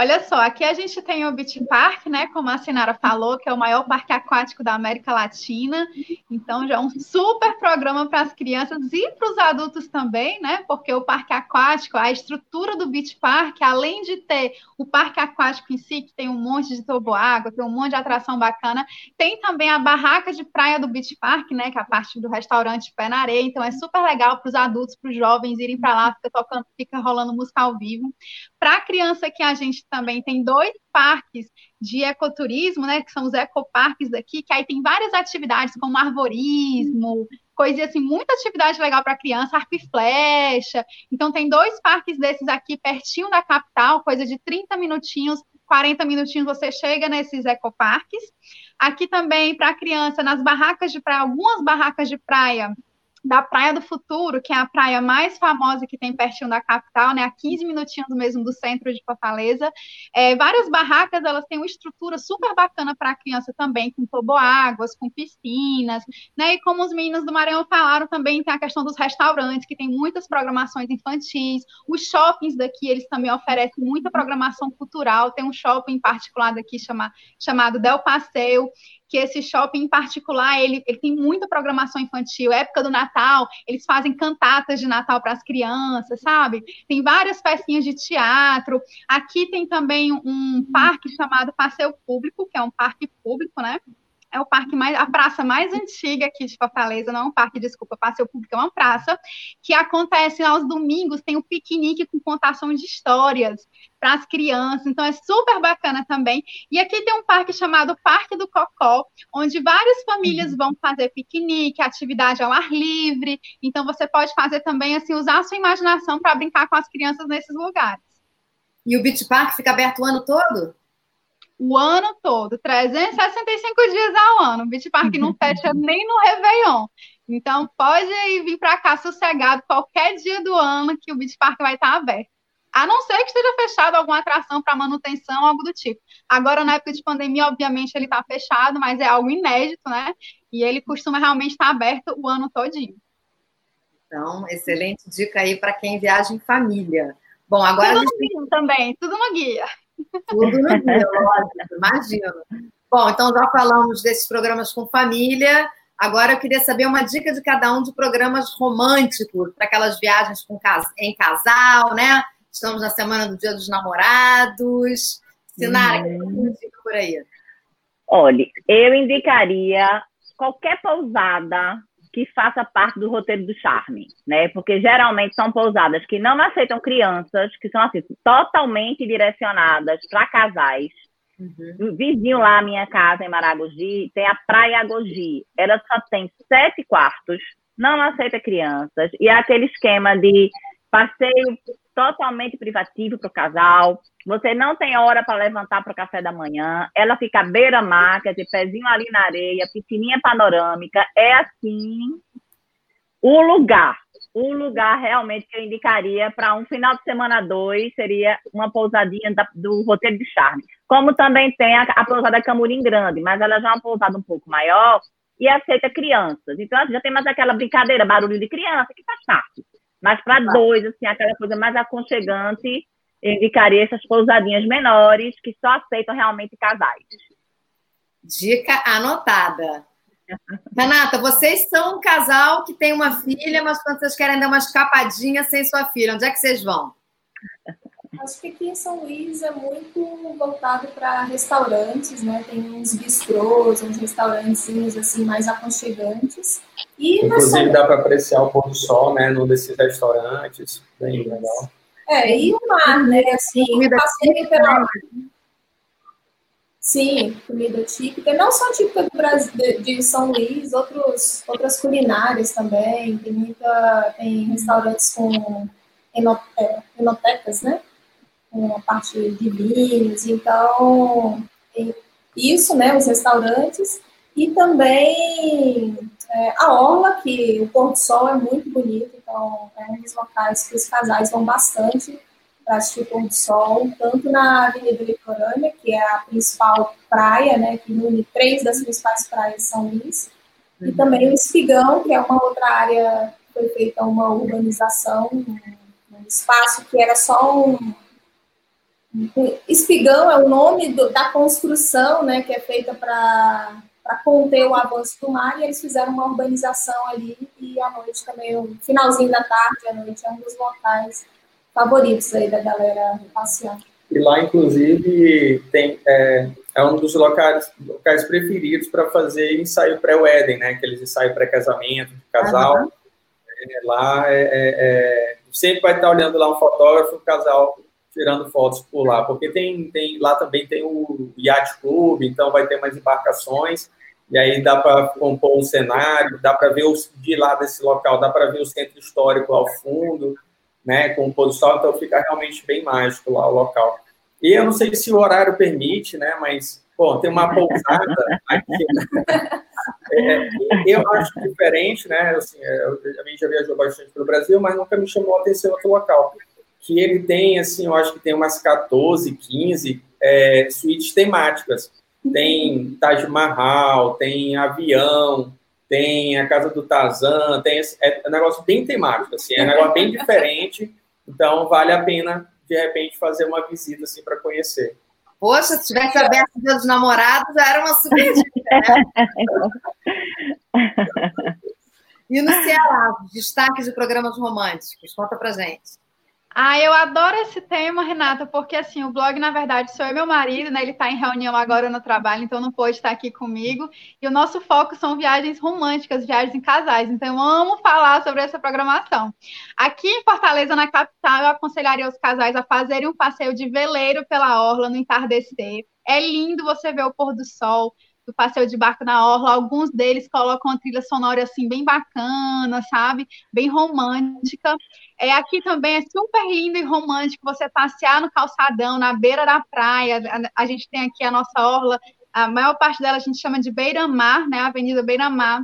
Olha só, aqui a gente tem o Beach Park, né? Como a Sinara falou, que é o maior parque aquático da América Latina. Então, já é um super programa para as crianças e para os adultos também, né? Porque o parque aquático, a estrutura do Beach Park, além de ter o parque aquático em si, que tem um monte de toboágua, tem um monte de atração bacana, tem também a barraca de praia do Beach Park, né? Que é a parte do restaurante Pé na Areia. Então, é super legal para os adultos, para os jovens irem para lá, fica tocando, fica rolando música ao vivo. Para a criança que a gente também tem dois parques de ecoturismo, né, que são os ecoparques daqui, que aí tem várias atividades como arborismo, coisa assim, muita atividade legal para criança, arco e flecha. Então tem dois parques desses aqui pertinho da capital, coisa de 30 minutinhos, 40 minutinhos você chega nesses ecoparques. Aqui também para criança nas barracas de praia, algumas barracas de praia da Praia do Futuro, que é a praia mais famosa que tem pertinho da capital, né, a 15 minutinhos mesmo do centro de Fortaleza. É, várias barracas, elas têm uma estrutura super bacana para a criança também, com toboáguas, com piscinas, né, e como os meninos do Maranhão falaram, também tem a questão dos restaurantes, que tem muitas programações infantis, os shoppings daqui, eles também oferecem muita programação cultural, tem um shopping particular daqui chama, chamado Del Passeio, que esse shopping em particular, ele, ele tem muita programação infantil, época do Natal, eles fazem cantatas de Natal para as crianças, sabe? Tem várias pecinhas de teatro. Aqui tem também um parque chamado Passeio Público, que é um parque público, né? É o parque mais, a praça mais antiga aqui de Fortaleza, não é um parque, desculpa, passeio público, é uma praça, que acontece aos domingos, tem um piquenique com contação de histórias para as crianças, então é super bacana também. E aqui tem um parque chamado Parque do Cocó, onde várias famílias vão fazer piquenique, atividade ao ar livre, então você pode fazer também, assim, usar a sua imaginação para brincar com as crianças nesses lugares. E o Beach Park fica aberto o ano todo? O ano todo, 365 dias ao ano. O Beach Park não fecha (laughs) nem no Réveillon. Então, pode vir para cá sossegado qualquer dia do ano que o Beach Park vai estar aberto. A não ser que esteja fechado alguma atração para manutenção, algo do tipo. Agora, na época de pandemia, obviamente, ele está fechado, mas é algo inédito, né? E ele costuma realmente estar aberto o ano todinho. Então, excelente dica aí para quem viaja em família. Bom, agora. Tudo gente... no guia também, tudo no guia. Tudo no (laughs) lógico, imagino. Bom, então já falamos desses programas com família. Agora eu queria saber uma dica de cada um de programas românticos para aquelas viagens com, em casal, né? Estamos na semana do Dia dos Namorados. Sinara, hum. que por aí? Olha, eu indicaria qualquer pousada que faça parte do roteiro do charme, né? Porque geralmente são pousadas que não aceitam crianças, que são assim totalmente direcionadas para casais. Uhum. O vizinho lá, minha casa em Maragogi, tem a Praia Agogi. Ela só tem sete quartos, não aceita crianças e é aquele esquema de passeio totalmente privativo para o casal. Você não tem hora para levantar para o café da manhã. Ela fica beira-mar, quer dizer, pezinho ali na areia, piscininha panorâmica. É assim o lugar. O lugar realmente que eu indicaria para um final de semana dois seria uma pousadinha da, do roteiro de charme. Como também tem a, a pousada Camurim Grande, mas ela já é uma pousada um pouco maior e aceita crianças. Então, já tem mais aquela brincadeira, barulho de criança, que faz parte. Mas para dois, assim, aquela coisa mais aconchegante, eu indicaria essas pousadinhas menores que só aceitam realmente casais. Dica anotada. Renata, vocês são um casal que tem uma filha, mas quando vocês querem dar uma escapadinha sem sua filha, onde é que vocês vão? Acho que aqui em São Luís é muito voltado para restaurantes, né? Tem uns bistrôs, uns restaurantezinhos assim mais aconchegantes. E Inclusive dá para apreciar o pôr do sol, né? Num desses restaurantes, bem legal. É, e o mar, né? Assim, comida pela... Sim, comida típica, não só típica do Brasil, de São Luís, outros, outras culinárias também. Tem muita, tem restaurantes com é, enotecas, né? Com a parte de vinhos, então isso, né, os restaurantes, e também é, a Orla, que o pôr do sol é muito bonito, então é um dos locais que os casais vão bastante para assistir o pôr do sol, tanto na Avenida Litorânea, que é a principal praia, né, que une três das principais praias de São Luís, uhum. e também o Espigão, que é uma outra área que foi feita uma urbanização, um, um espaço que era só um Espigão é o nome do, da construção, né, que é feita para conter o avanço do mar, e eles fizeram uma urbanização ali, e à noite também, o finalzinho da tarde, à noite, é um dos locais favoritos aí da galera passear. E lá, inclusive, tem, é, é um dos locais, locais preferidos para fazer ensaio pré-wedding, né? Aqueles ensaios pré-casamento, de casal. Uhum. É, lá é, é, é, sempre vai estar olhando lá um fotógrafo, um casal tirando fotos por lá, porque tem, tem lá também tem o Yacht Club, então vai ter mais embarcações, e aí dá para compor um cenário, dá para ver os, de lá desse local, dá para ver o centro histórico ao fundo, né, com o pôr do sol, então fica realmente bem mágico lá o local. E eu não sei se o horário permite, né, mas, bom, tem uma pousada aqui, né? (laughs) é, eu acho diferente, né, assim, eu, a gente já viajou bastante pelo Brasil, mas nunca me chamou a atenção outro local que ele tem, assim, eu acho que tem umas 14, 15 é, suítes temáticas. Tem Taj Mahal, tem avião, tem a casa do Tarzan, tem esse, é um negócio bem temático, assim, é um negócio bem diferente, então vale a pena, de repente, fazer uma visita, assim, para conhecer. Poxa, se tivesse aberto o dia dos namorados, já era uma super dica, né? (laughs) E no Ceará, destaques de programas românticos, conta pra gente. Ah, eu adoro esse tema, Renata, porque assim, o blog, na verdade, sou eu e meu marido, né? Ele está em reunião agora no trabalho, então não pôde estar aqui comigo. E o nosso foco são viagens românticas, viagens em casais. Então, eu amo falar sobre essa programação. Aqui em Fortaleza, na capital, eu aconselharia os casais a fazerem um passeio de veleiro pela orla no entardecer. É lindo você ver o pôr do sol, do passeio de barco na orla, alguns deles colocam uma trilha sonora assim bem bacana, sabe? Bem romântica. É aqui também é super lindo e romântico você passear no calçadão, na beira da praia. A, a gente tem aqui a nossa orla, a maior parte dela a gente chama de beira-mar, né? Avenida Beira-Mar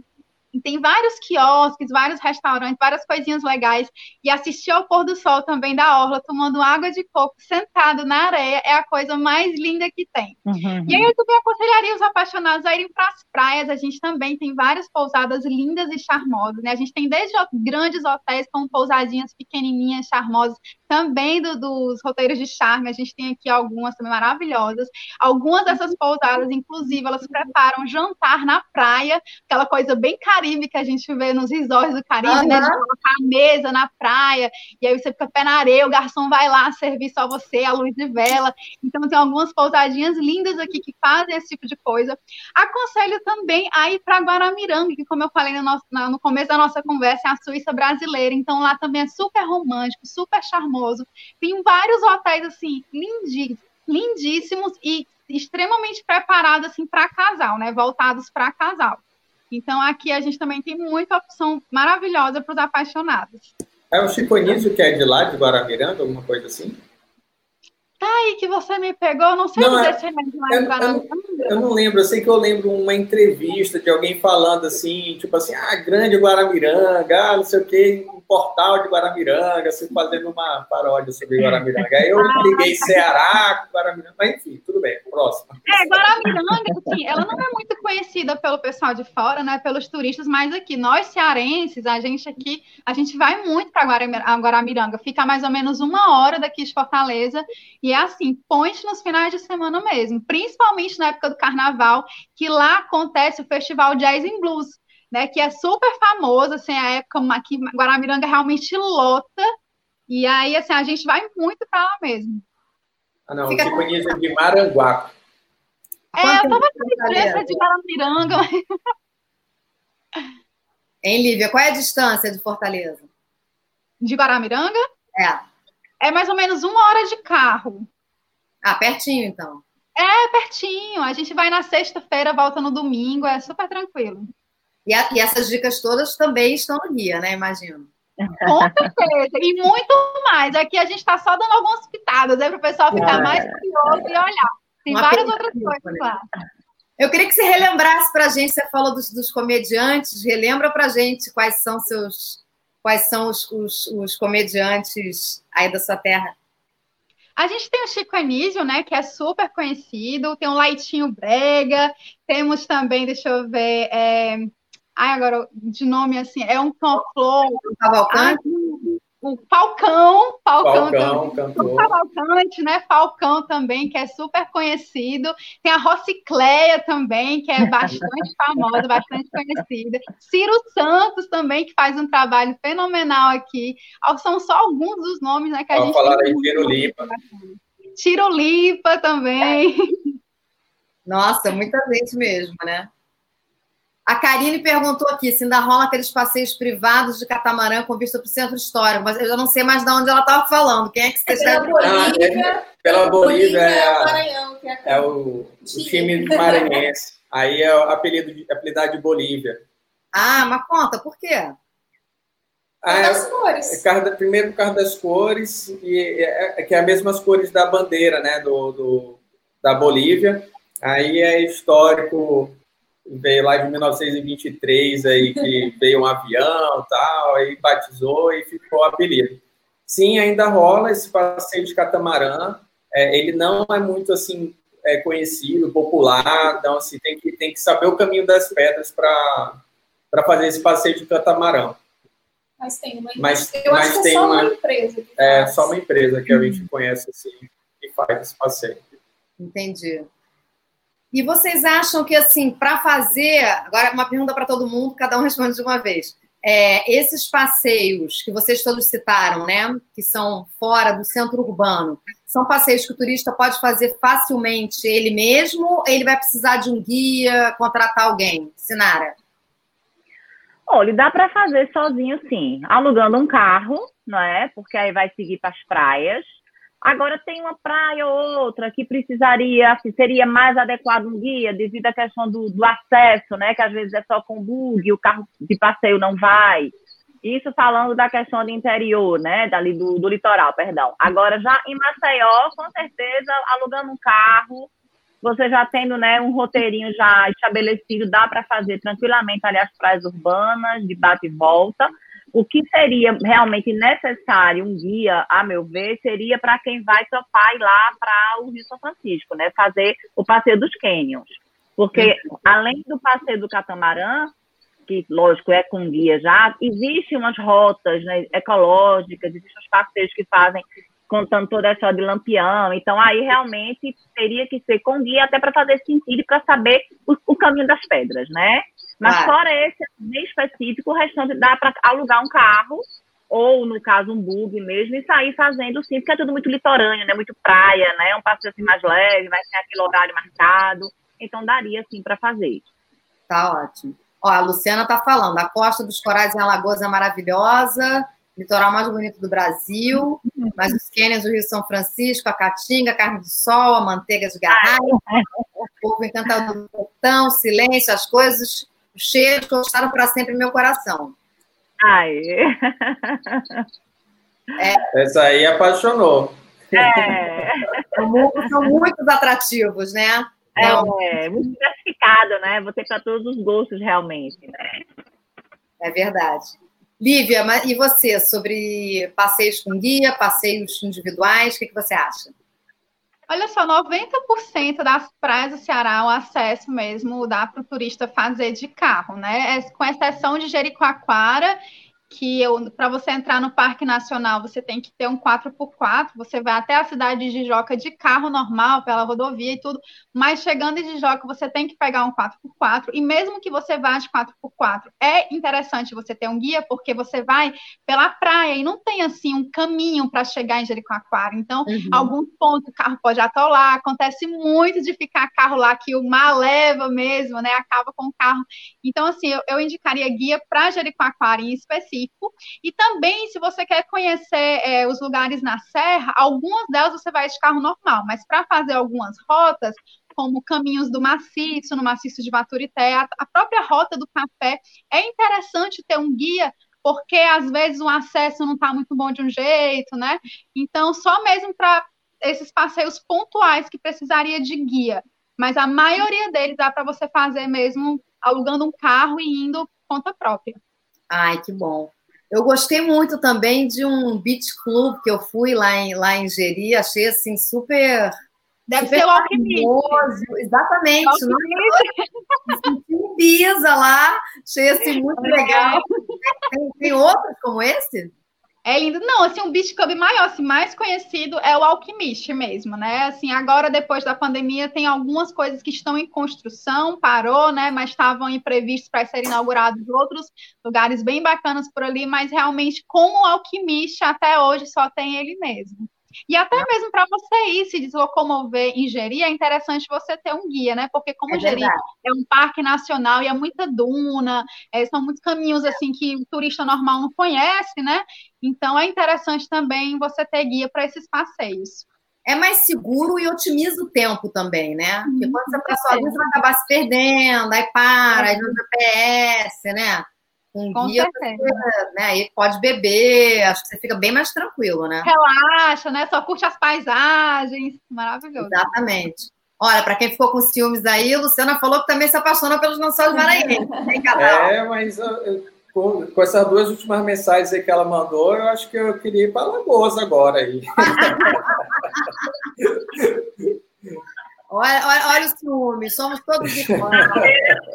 tem vários quiosques, vários restaurantes, várias coisinhas legais. E assistir ao pôr do sol também da orla, tomando água de coco, sentado na areia, é a coisa mais linda que tem. Uhum. E aí eu também aconselharia os apaixonados a irem para as praias. A gente também tem várias pousadas lindas e charmosas, né? A gente tem desde grandes hotéis com pousadinhas pequenininhas, charmosas, também do, dos roteiros de charme. A gente tem aqui algumas também maravilhosas. Algumas dessas pousadas, inclusive, elas preparam jantar na praia, aquela coisa bem Caribe que a gente vê nos resorts do Caribe, uhum. né? De colocar a mesa na praia, e aí você fica pé na areia, o garçom vai lá servir só você, a luz de vela. Então, tem algumas pousadinhas lindas aqui que fazem esse tipo de coisa. Aconselho também a ir para Guaramiranga, que, como eu falei no, nosso, no começo da nossa conversa, é a Suíça brasileira. Então, lá também é super romântico, super charmoso. Tem vários hotéis, assim, lindíssimos, e extremamente preparados, assim, para casal, né? Voltados para casal. Então, aqui a gente também tem muita opção maravilhosa para os apaixonados. É o Chico Anísio que é de lá, de Guaramiranga, alguma coisa assim? Tá aí que você me pegou, não sei não, se é de Guaramiranga. Eu, eu não lembro, eu sei que eu lembro uma entrevista de alguém falando assim, tipo assim, ah, grande Guaramiranga, ah, não sei o quê, portal de Guaramiranga, assim, fazendo uma paródia sobre Guaramiranga. Aí eu ah, liguei Ceará, Guaramiranga, mas enfim, tudo bem, próximo. É, Guaramiranga, assim, ela não é muito conhecida pelo pessoal de fora, né, pelos turistas, mas aqui, nós cearenses, a gente aqui, a gente vai muito para Guaramiranga, fica mais ou menos uma hora daqui de Fortaleza, e é assim, ponte nos finais de semana mesmo, principalmente na época do carnaval, que lá acontece o Festival Jazz and Blues, né, que é super famoso, assim, a época que Guaramiranga realmente lota, e aí, assim, a gente vai muito para lá mesmo. Ah, não, Fica... eu conheço de Maranguape. É, eu tava com diferença de Guaramiranga. Hein, Lívia, qual é a distância de Fortaleza? De Guaramiranga? É. É mais ou menos uma hora de carro. Ah, pertinho, então. É, pertinho. A gente vai na sexta-feira, volta no domingo, é super tranquilo. E, a, e, essas dicas todas também estão no guia, né? Imagino. Com certeza, e muito mais. Aqui a gente está só dando algumas pitadas, né, para o pessoal ficar mais curioso e olhar. Tem Uma várias outras coisas lá. Eu queria que você relembrasse para a gente, você falou dos, dos, comediantes, relembra para a gente quais são seus, quais são os, os, os, comediantes aí da sua terra. A gente tem o Chico Anísio, né, que é super conhecido, tem o Laitinho Brega, temos também, deixa eu ver, é... ai, agora, de nome assim, é um complô. Cavalcante? O Falcão, Falcão, Falcão cantor. Cavalcante, né? Falcão também, que é super conhecido. Tem a Rocicleia também, que é bastante (laughs) famosa, bastante conhecida. Ciro Santos também, que faz um trabalho fenomenal aqui. São só alguns dos nomes né, que a gente. falar aí, Tiro Lipa. Tiro Lipa também. Nossa, muita gente mesmo, né? A Karine perguntou aqui se ainda rola aqueles passeios privados de catamarã com vista para o centro histórico, mas eu já não sei mais de onde ela estava falando. Quem é que você é pela Bolívia, ah, é, pela Bolívia, é, é, o, Maranhão, é, é o, o time maranhense. Aí é o apelido de, apelidado de Bolívia. Ah, mas conta, por quê? Ah, das cores. É, primeiro por causa das cores, e é, é, que é as mesmas cores da bandeira né, do, do da Bolívia. Aí é histórico veio lá de 1923 aí que (laughs) veio um avião tal, aí batizou e ficou o apelido. Sim, ainda rola esse passeio de catamarã. É, ele não é muito assim é, conhecido, popular, então assim tem que tem que saber o caminho das pedras para para fazer esse passeio de catamarã. Mas tem uma, mas, eu mas acho que é só uma, uma empresa. Que é só uma empresa que a gente uhum. conhece assim que faz esse passeio. Entendi. E vocês acham que, assim, para fazer. Agora, uma pergunta para todo mundo, cada um responde de uma vez. É, esses passeios que vocês todos citaram, né, que são fora do centro urbano, são passeios que o turista pode fazer facilmente ele mesmo ou ele vai precisar de um guia, contratar alguém? Sinara? Olha, dá para fazer sozinho sim, alugando um carro, não é? Porque aí vai seguir para as praias Agora tem uma praia ou outra que precisaria, assim, seria mais adequado um guia devido à questão do, do acesso, né? Que às vezes é só com bug, o carro de passeio não vai. Isso falando da questão do interior, né? Dali do, do litoral, perdão. Agora, já em Maceió, com certeza, alugando um carro, você já tendo né, um roteirinho já estabelecido, dá para fazer tranquilamente ali as praias urbanas, de bate e volta. O que seria realmente necessário um guia, a meu ver, seria para quem vai topar ir lá para o Rio São Francisco, né? Fazer o passeio dos Canyons. Porque além do passeio do catamarã, que lógico é com guia já, existem umas rotas né, ecológicas, existem os passeios que fazem contando toda a história de Lampião. Então, aí realmente teria que ser com guia até para fazer sentido e para saber o, o, caminho das pedras, né? Mas claro. fora esse bem específico, o restante dá para alugar um carro, ou no caso um bug mesmo, e sair fazendo sim, porque é tudo muito litorâneo, né? Muito praia, né? Um passeio assim mais leve, vai ter aquele horário marcado. Então daria sim para fazer. Tá ótimo. Ó, a Luciana tá falando, a Costa dos Corais em Alagoas é maravilhosa, litoral mais bonito do Brasil, mas os cânions do Rio São Francisco, a Caatinga, a carne do sol, a manteiga de garrafa, o povo encantado do portão, silêncio, as coisas os cheiros gostaram para sempre meu coração. Ai. É. Essa aí apaixonou. É. São, muitos atrativos, né? Então, é, muito diversificado, né? Vou ter para todos os gostos, realmente, né? É verdade. Lívia, e você, sobre passeios com guia, passeios individuais, o que, que você acha? Olha só, 90% das praias do Ceará, o acesso mesmo dá para o turista fazer de carro, né? É, com exceção de Jericoacoara que para você entrar no Parque Nacional você tem que ter um 4x4, você vai até a cidade de Jijoca de carro normal, pela rodovia e tudo, mas chegando em Jijoca você tem que pegar um 4x4, e mesmo que você vá de 4x4, é interessante você ter um guia, porque você vai pela praia e não tem assim um caminho para chegar em Jericoacoara, então uhum. alguns pontos o carro pode atolar, acontece muito de ficar carro lá que o mar leva mesmo, né, acaba com o carro, então assim, eu, eu indicaria guia para Jericoacoara em específico, específico. E também, se você quer conhecer é, os lugares na Serra, algumas delas você vai de carro normal, mas para fazer algumas rotas, como caminhos do maciço, no maciço de Baturité, a, a própria rota do café, é interessante ter um guia porque às vezes o acesso não está muito bom de um jeito, né? Então, só mesmo para esses passeios pontuais que precisaria de guia. Mas a maioria deles dá para você fazer mesmo alugando um carro e indo conta própria. Ai, que bom. Eu gostei muito também de um beach club que eu fui lá em, lá em Jeri, achei assim super. Deve super ser o alquimista. Exatamente. Senti Ibiza lá, achei assim muito legal. Tem, tem outros como esse? É lindo. Não, assim, um beach club maior, assim, mais conhecido é o Alquimist mesmo, né? Assim, agora, depois da pandemia, tem algumas coisas que estão em construção, parou, né? Mas estavam previstos para serem inaugurados outros lugares bem bacanas por ali, mas realmente, como o Alquimist, até hoje só tem ele mesmo. E até mesmo para você ir se deslocomover em Jeri, é interessante você ter um guia, né? Porque como é Jeri é um parque nacional e é muita duna, é, são muitos caminhos assim que o turista normal não conhece, né? Então é interessante também você ter guia para esses passeios. É mais seguro e otimiza o tempo também, né? Porque quando você está sozinho, você vai acabar se perdendo, aí para, aí no GPS, né? Um Com guia, você, né, aí pode beber, acho que você fica bem mais tranquilo, né? Relaxa, né? Só curte as paisagens. Maravilhoso. Exatamente. Olha, para quem ficou com ciúmes aí, Luciana falou que também se apaixona pelos lençóis (laughs) maranhenses. É, mas eu, com, com, essas duas últimas mensagens que ela mandou, eu acho que eu queria ir para Lagoas agora aí. (laughs) Olha, olha, olha o ciúme, somos todos (laughs) iguais.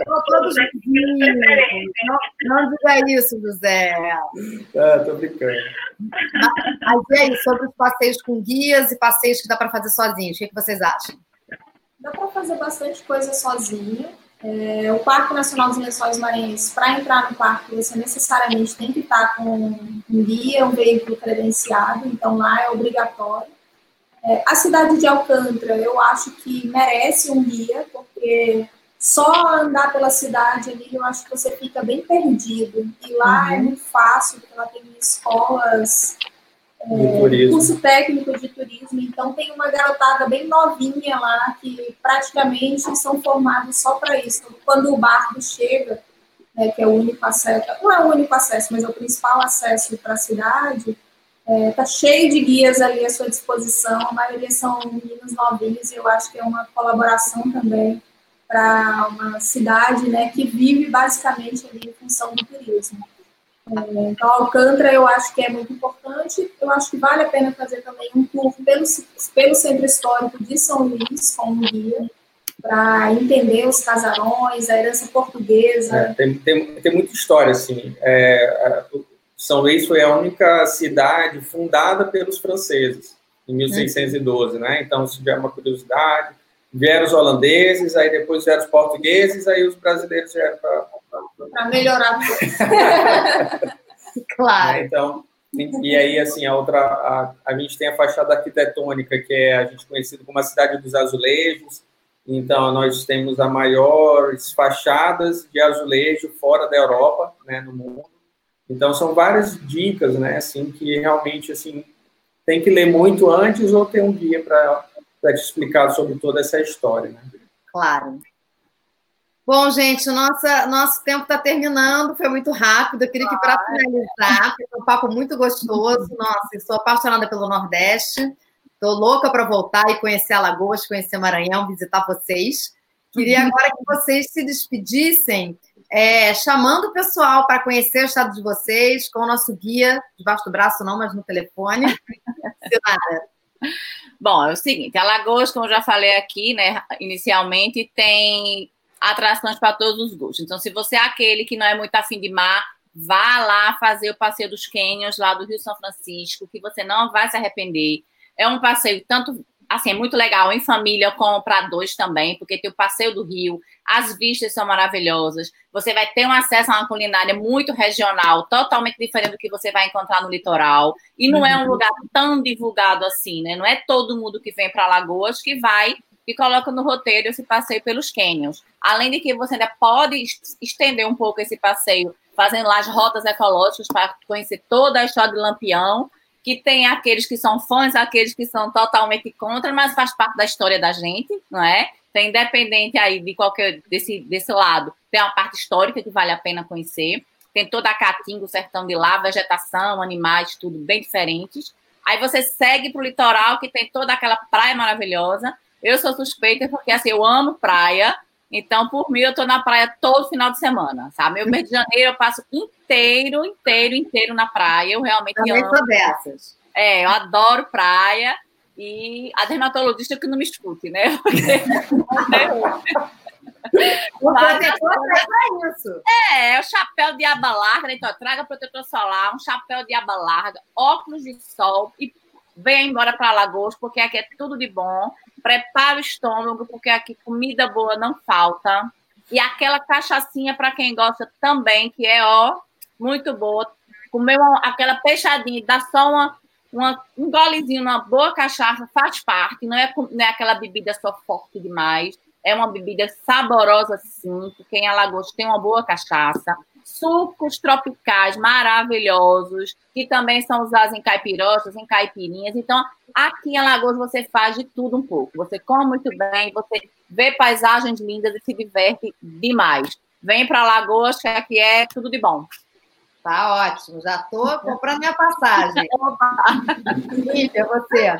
somos todos vizinhos. Não, não diga isso, José. É, tô brincando. Mas e aí, sobre os passeios com guias e passeios que dá para fazer sozinhos, o que, que vocês acham? Dá para fazer bastante coisa sozinho. É, o Parque Nacional dos Lençóis Maranhenses, para entrar no parque, você necessariamente tem que estar com um guia, um veículo credenciado, então lá é obrigatório. É, a cidade de Alcântara, eu acho que merece um guia, porque só andar pela cidade ali, eu acho que você fica bem perdido. E lá é uhum. é muito fácil, porque lá tem escolas, é, curso técnico de turismo, então tem uma garotada bem novinha lá, que praticamente são formados só para isso. Quando o barco chega, né, que é o único acesso, não é o único acesso, mas é o principal acesso para a cidade, é, tá cheio de guias ali à sua disposição, a maioria são meninos novinhos, e eu acho que é uma colaboração também para uma cidade né, que vive basicamente ali em função do turismo. É, então, Alcântara eu acho que é muito importante, eu acho que vale a pena fazer também um tour pelo, pelo Centro Histórico de São Luís, com um guia, para entender os casarões, a herança portuguesa. É, tem, tem, tem muita história, assim. É, são Luís foi a única cidade fundada pelos franceses, em 1612, uhum. né? Então, se tiver uma curiosidade, vieram os holandeses, aí depois vieram os portugueses, aí os brasileiros vieram para... Para melhorar. (laughs) claro. Né? Então, e aí, assim, a outra... A, a gente tem a fachada arquitetônica, que é a gente conhecido como a cidade dos azulejos, então, nós temos as maiores fachadas de azulejo fora da Europa, né, no mundo. Então são várias dicas, né, assim, que realmente assim tem que ler muito antes ou ter um guia para te explicar sobre toda essa história, né? Claro. Bom, gente, o nosso, nosso tempo está terminando, foi muito rápido. Eu queria que, para finalizar, foi um papo muito gostoso. Nossa, eu sou apaixonada pelo Nordeste. Estou louca para voltar e conhecer Alagoas, conhecer Maranhão, visitar vocês. Queria (laughs) agora que vocês se despedissem é, chamando o pessoal para conhecer o estado de vocês, com o nosso guia, debaixo do braço não, mas no telefone. (laughs) Bom, é o seguinte, Alagoas, como eu já falei aqui, né, inicialmente, tem atrações para todos os gostos. Então, se você é aquele que não é muito afim de mar, vá lá fazer o passeio dos Canyons, lá do Rio São Francisco, que você não vai se arrepender. É um passeio tanto assim, é muito legal em família, como para dois também, porque tem o passeio do rio, as vistas são maravilhosas, você vai ter um acesso a uma culinária muito regional, totalmente diferente do que você vai encontrar no litoral, e não é um uhum. lugar tão divulgado assim, né? Não é todo mundo que vem para Lagoas que vai e coloca no roteiro esse passeio pelos cânions. Além de que você ainda pode estender um pouco esse passeio, fazendo lá as rotas ecológicas para conhecer toda a história do Lampião, que tem aqueles que são fãs, aqueles que são totalmente contra, mas faz parte da história da gente, não é? Tem independente aí de qualquer desse, desse lado, tem uma parte histórica que vale a pena conhecer. tem toda a caatinga, o sertão de lá, vegetação, animais, tudo bem diferentes. Aí você segue para o litoral, que tem toda aquela praia maravilhosa. Eu sou suspeita porque assim, eu amo praia. Então, por mim, eu estou na praia todo final de semana, sabe? Meu mês de janeiro eu passo inteiro, inteiro, inteiro na praia. Eu realmente Também amo. sou dessas. É, eu adoro praia. E a dermatologista que não me escute, né? (laughs) Porque... O protetor é para isso. É, é o chapéu de aba larga, né? então traga protetor solar, um chapéu de aba larga, óculos de sol e venha embora para Alagoas, porque aqui é tudo de bom. Prepara o estômago, porque aqui comida boa não falta. E aquela cachaçinha para quem gosta também, que é ó, muito boa. Comer aquela peixadinha, dá só uma, uma, um golezinho, uma boa cachaça, faz parte, não é, não é aquela bebida só forte demais. É uma bebida saborosa, sim, porque em Alagoas tem uma boa cachaça. Sucos tropicais maravilhosos, que também são usados em caipirochas, em caipirinhas. Então, aqui em Alagoas você faz de tudo um pouco. Você come muito bem, você vê paisagens lindas e se diverte demais. Vem para Alagoas, que aqui é tudo de bom. Tá ótimo, já estou comprando minha passagem. (laughs) Lívia, você.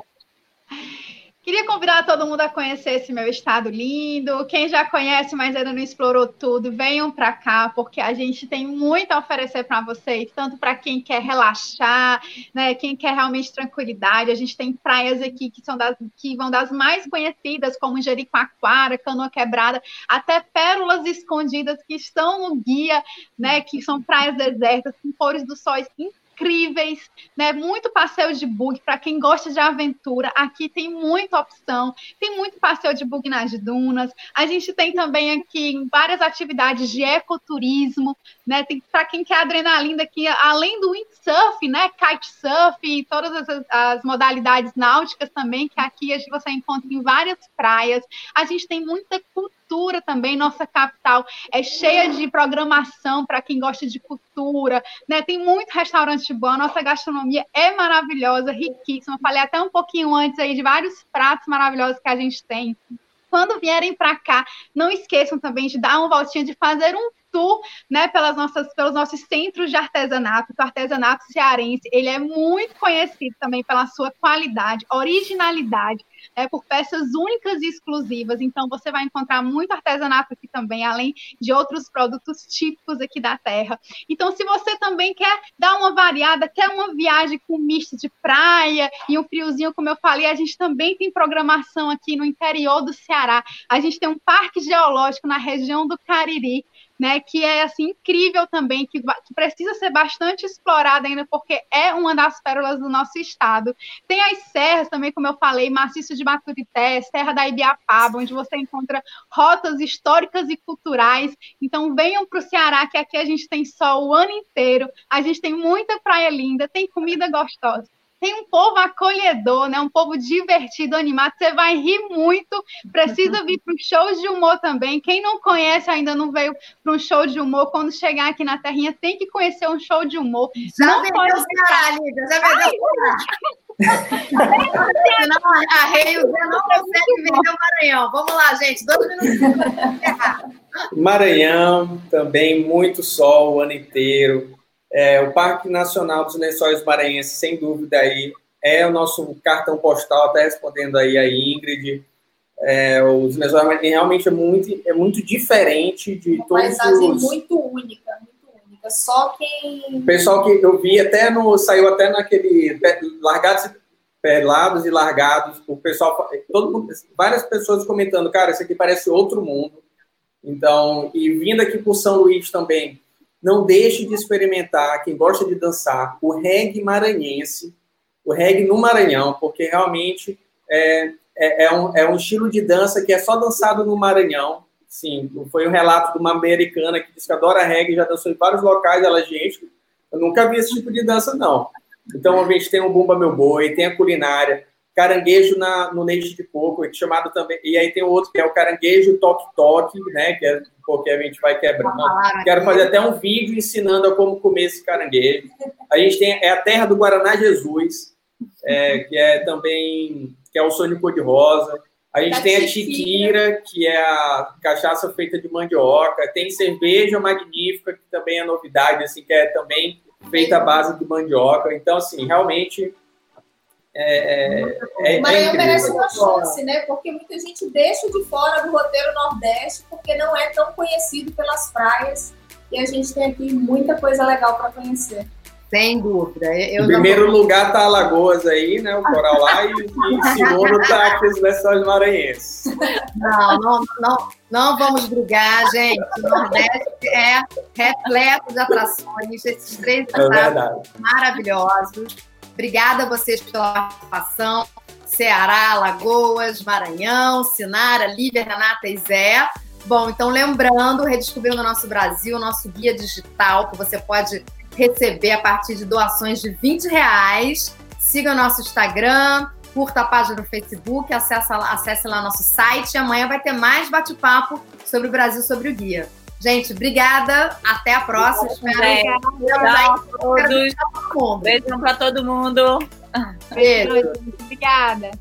Queria convidar todo mundo a conhecer esse meu estado lindo. Quem já conhece, mas ainda não explorou tudo, venham para cá, porque a gente tem muito a oferecer para vocês, tanto para quem quer relaxar, né, quem quer realmente tranquilidade. A gente tem praias aqui que são das que vão das mais conhecidas, como Jericoacoara, Canoa Quebrada, até pérolas escondidas que estão no guia, né, que são praias desertas com cores do sol né? Muito passeio de bug para quem gosta de aventura. Aqui tem muita opção, tem muito passeio de bug nas dunas. A gente tem também aqui várias atividades de ecoturismo, né? Tem para quem quer adrenalina aqui, além do windsurf, né? Kitesurf e todas as, as modalidades náuticas também, que aqui você encontra em várias praias. A gente tem muita cultura também, nossa capital é cheia de programação para quem gosta de cultura, né? Tem muito restaurante bom, nossa gastronomia é maravilhosa, riquíssima. Falei até um pouquinho antes aí de vários pratos maravilhosos que a gente tem. Quando vierem para cá, não esqueçam também de dar uma voltinha, de fazer um né, pelas nossas, pelos nossos centros de artesanato. O artesanato cearense, ele é muito conhecido também pela sua qualidade, originalidade é, por peças únicas e exclusivas. Então, você vai encontrar muito artesanato aqui também, além de outros produtos típicos aqui da terra. Então, se você também quer dar uma variada, quer uma viagem com misto de praia e um friozinho, como eu falei, a gente também tem programação aqui no interior do Ceará. A gente tem um parque geológico na região do Cariri, né, que é assim incrível também, que, que, precisa ser bastante explorada ainda, porque é uma das pérolas do nosso estado. Tem as serras também, como eu falei, Maciço de Maturité, Serra da Ibiapaba, onde você encontra rotas históricas e culturais. Então venham para o Ceará, que aqui a gente tem sol o ano inteiro, a gente tem muita praia linda, tem comida gostosa tem um povo acolhedor, né? Um povo divertido, animado. Você vai rir muito. Precisa vir para um show de humor também. Quem não conhece ainda não veio para um show de humor. Quando chegar aqui na Terrinha, tem que conhecer um show de humor. Já não vendeu pode ficar... Lívia, já vendeu a Rei não consegue vender o Maranhão. Vamos lá, gente. Dois minutos Maranhão, também muito sol o ano inteiro é, o Parque Nacional dos Lençóis Maranhenses, sem dúvida, aí, é o nosso cartão postal, até respondendo aí a Ingrid. É, os Lençóis Maranhenses realmente é muito, é muito diferente de Uma todos paisagem os... muito única, muito única. Só quem... O pessoal que eu vi até no... Saiu até naquele... Largados pelados e largados, o pessoal, todo mundo, várias pessoas comentando, cara, isso aqui parece outro mundo. Então, e vindo aqui por São Luís também, não deixe de experimentar, quem gosta de dançar, o reggae maranhense, o reggae no Maranhão, porque realmente é, é, é, um, é um estilo de dança que é só dançado no Maranhão. Sim, foi um relato de uma americana que disse que adora reggae, já dançou em vários locais. Ela, gente, eu nunca vi esse tipo de dança, não. Então, a gente tem o Bumba Meu Boi, tem a culinária, caranguejo na, no leite de coco, chamado também. E aí tem outro que é o caranguejo toque-toque, né? Que é porque a gente vai quebrando. Quero fazer até um vídeo ensinando a como comer esse caranguejo. A gente tem é a terra do Guaraná Jesus, é, que é também que é o sonho cor de rosa. A gente Da tem a. Tiquira, que é a cachaça feita de mandioca. Tem cerveja magnífica, que também é novidade, assim, que é também feita à base de mandioca. Então, assim, realmente é, é, é, O Maranhão merece uma chance, né? Porque muita gente deixa de fora do roteiro Nordeste porque não é tão conhecido pelas praias. E a gente tem aqui muita coisa legal para conhecer. Sem dúvida. Eu Em primeiro vou- lugar tá Alagoas aí, né? O Coral lá, e, (laughs) e em segundo tá aqui os lençóis maranhenses. Não, não, não, não vamos brigar, gente. O Nordeste é repleto de atrações. Esses três É estados maravilhosos. Obrigada a vocês pela participação. Ceará, Lagoas, Maranhão, Sinara, Lívia, Renata e Zé. Bom, então lembrando, redescobrindo o nosso Brasil, nosso guia digital, que você pode receber a partir de doações de 20 reais. Siga o nosso Instagram, curta a página no Facebook, acesse lá, acesse lá nosso site. E amanhã vai ter mais bate-papo sobre o Brasil, sobre o guia. Gente, obrigada. Até a próxima. Espero Gente, que todos. Beijão para todo mundo. Beijo. Obrigada.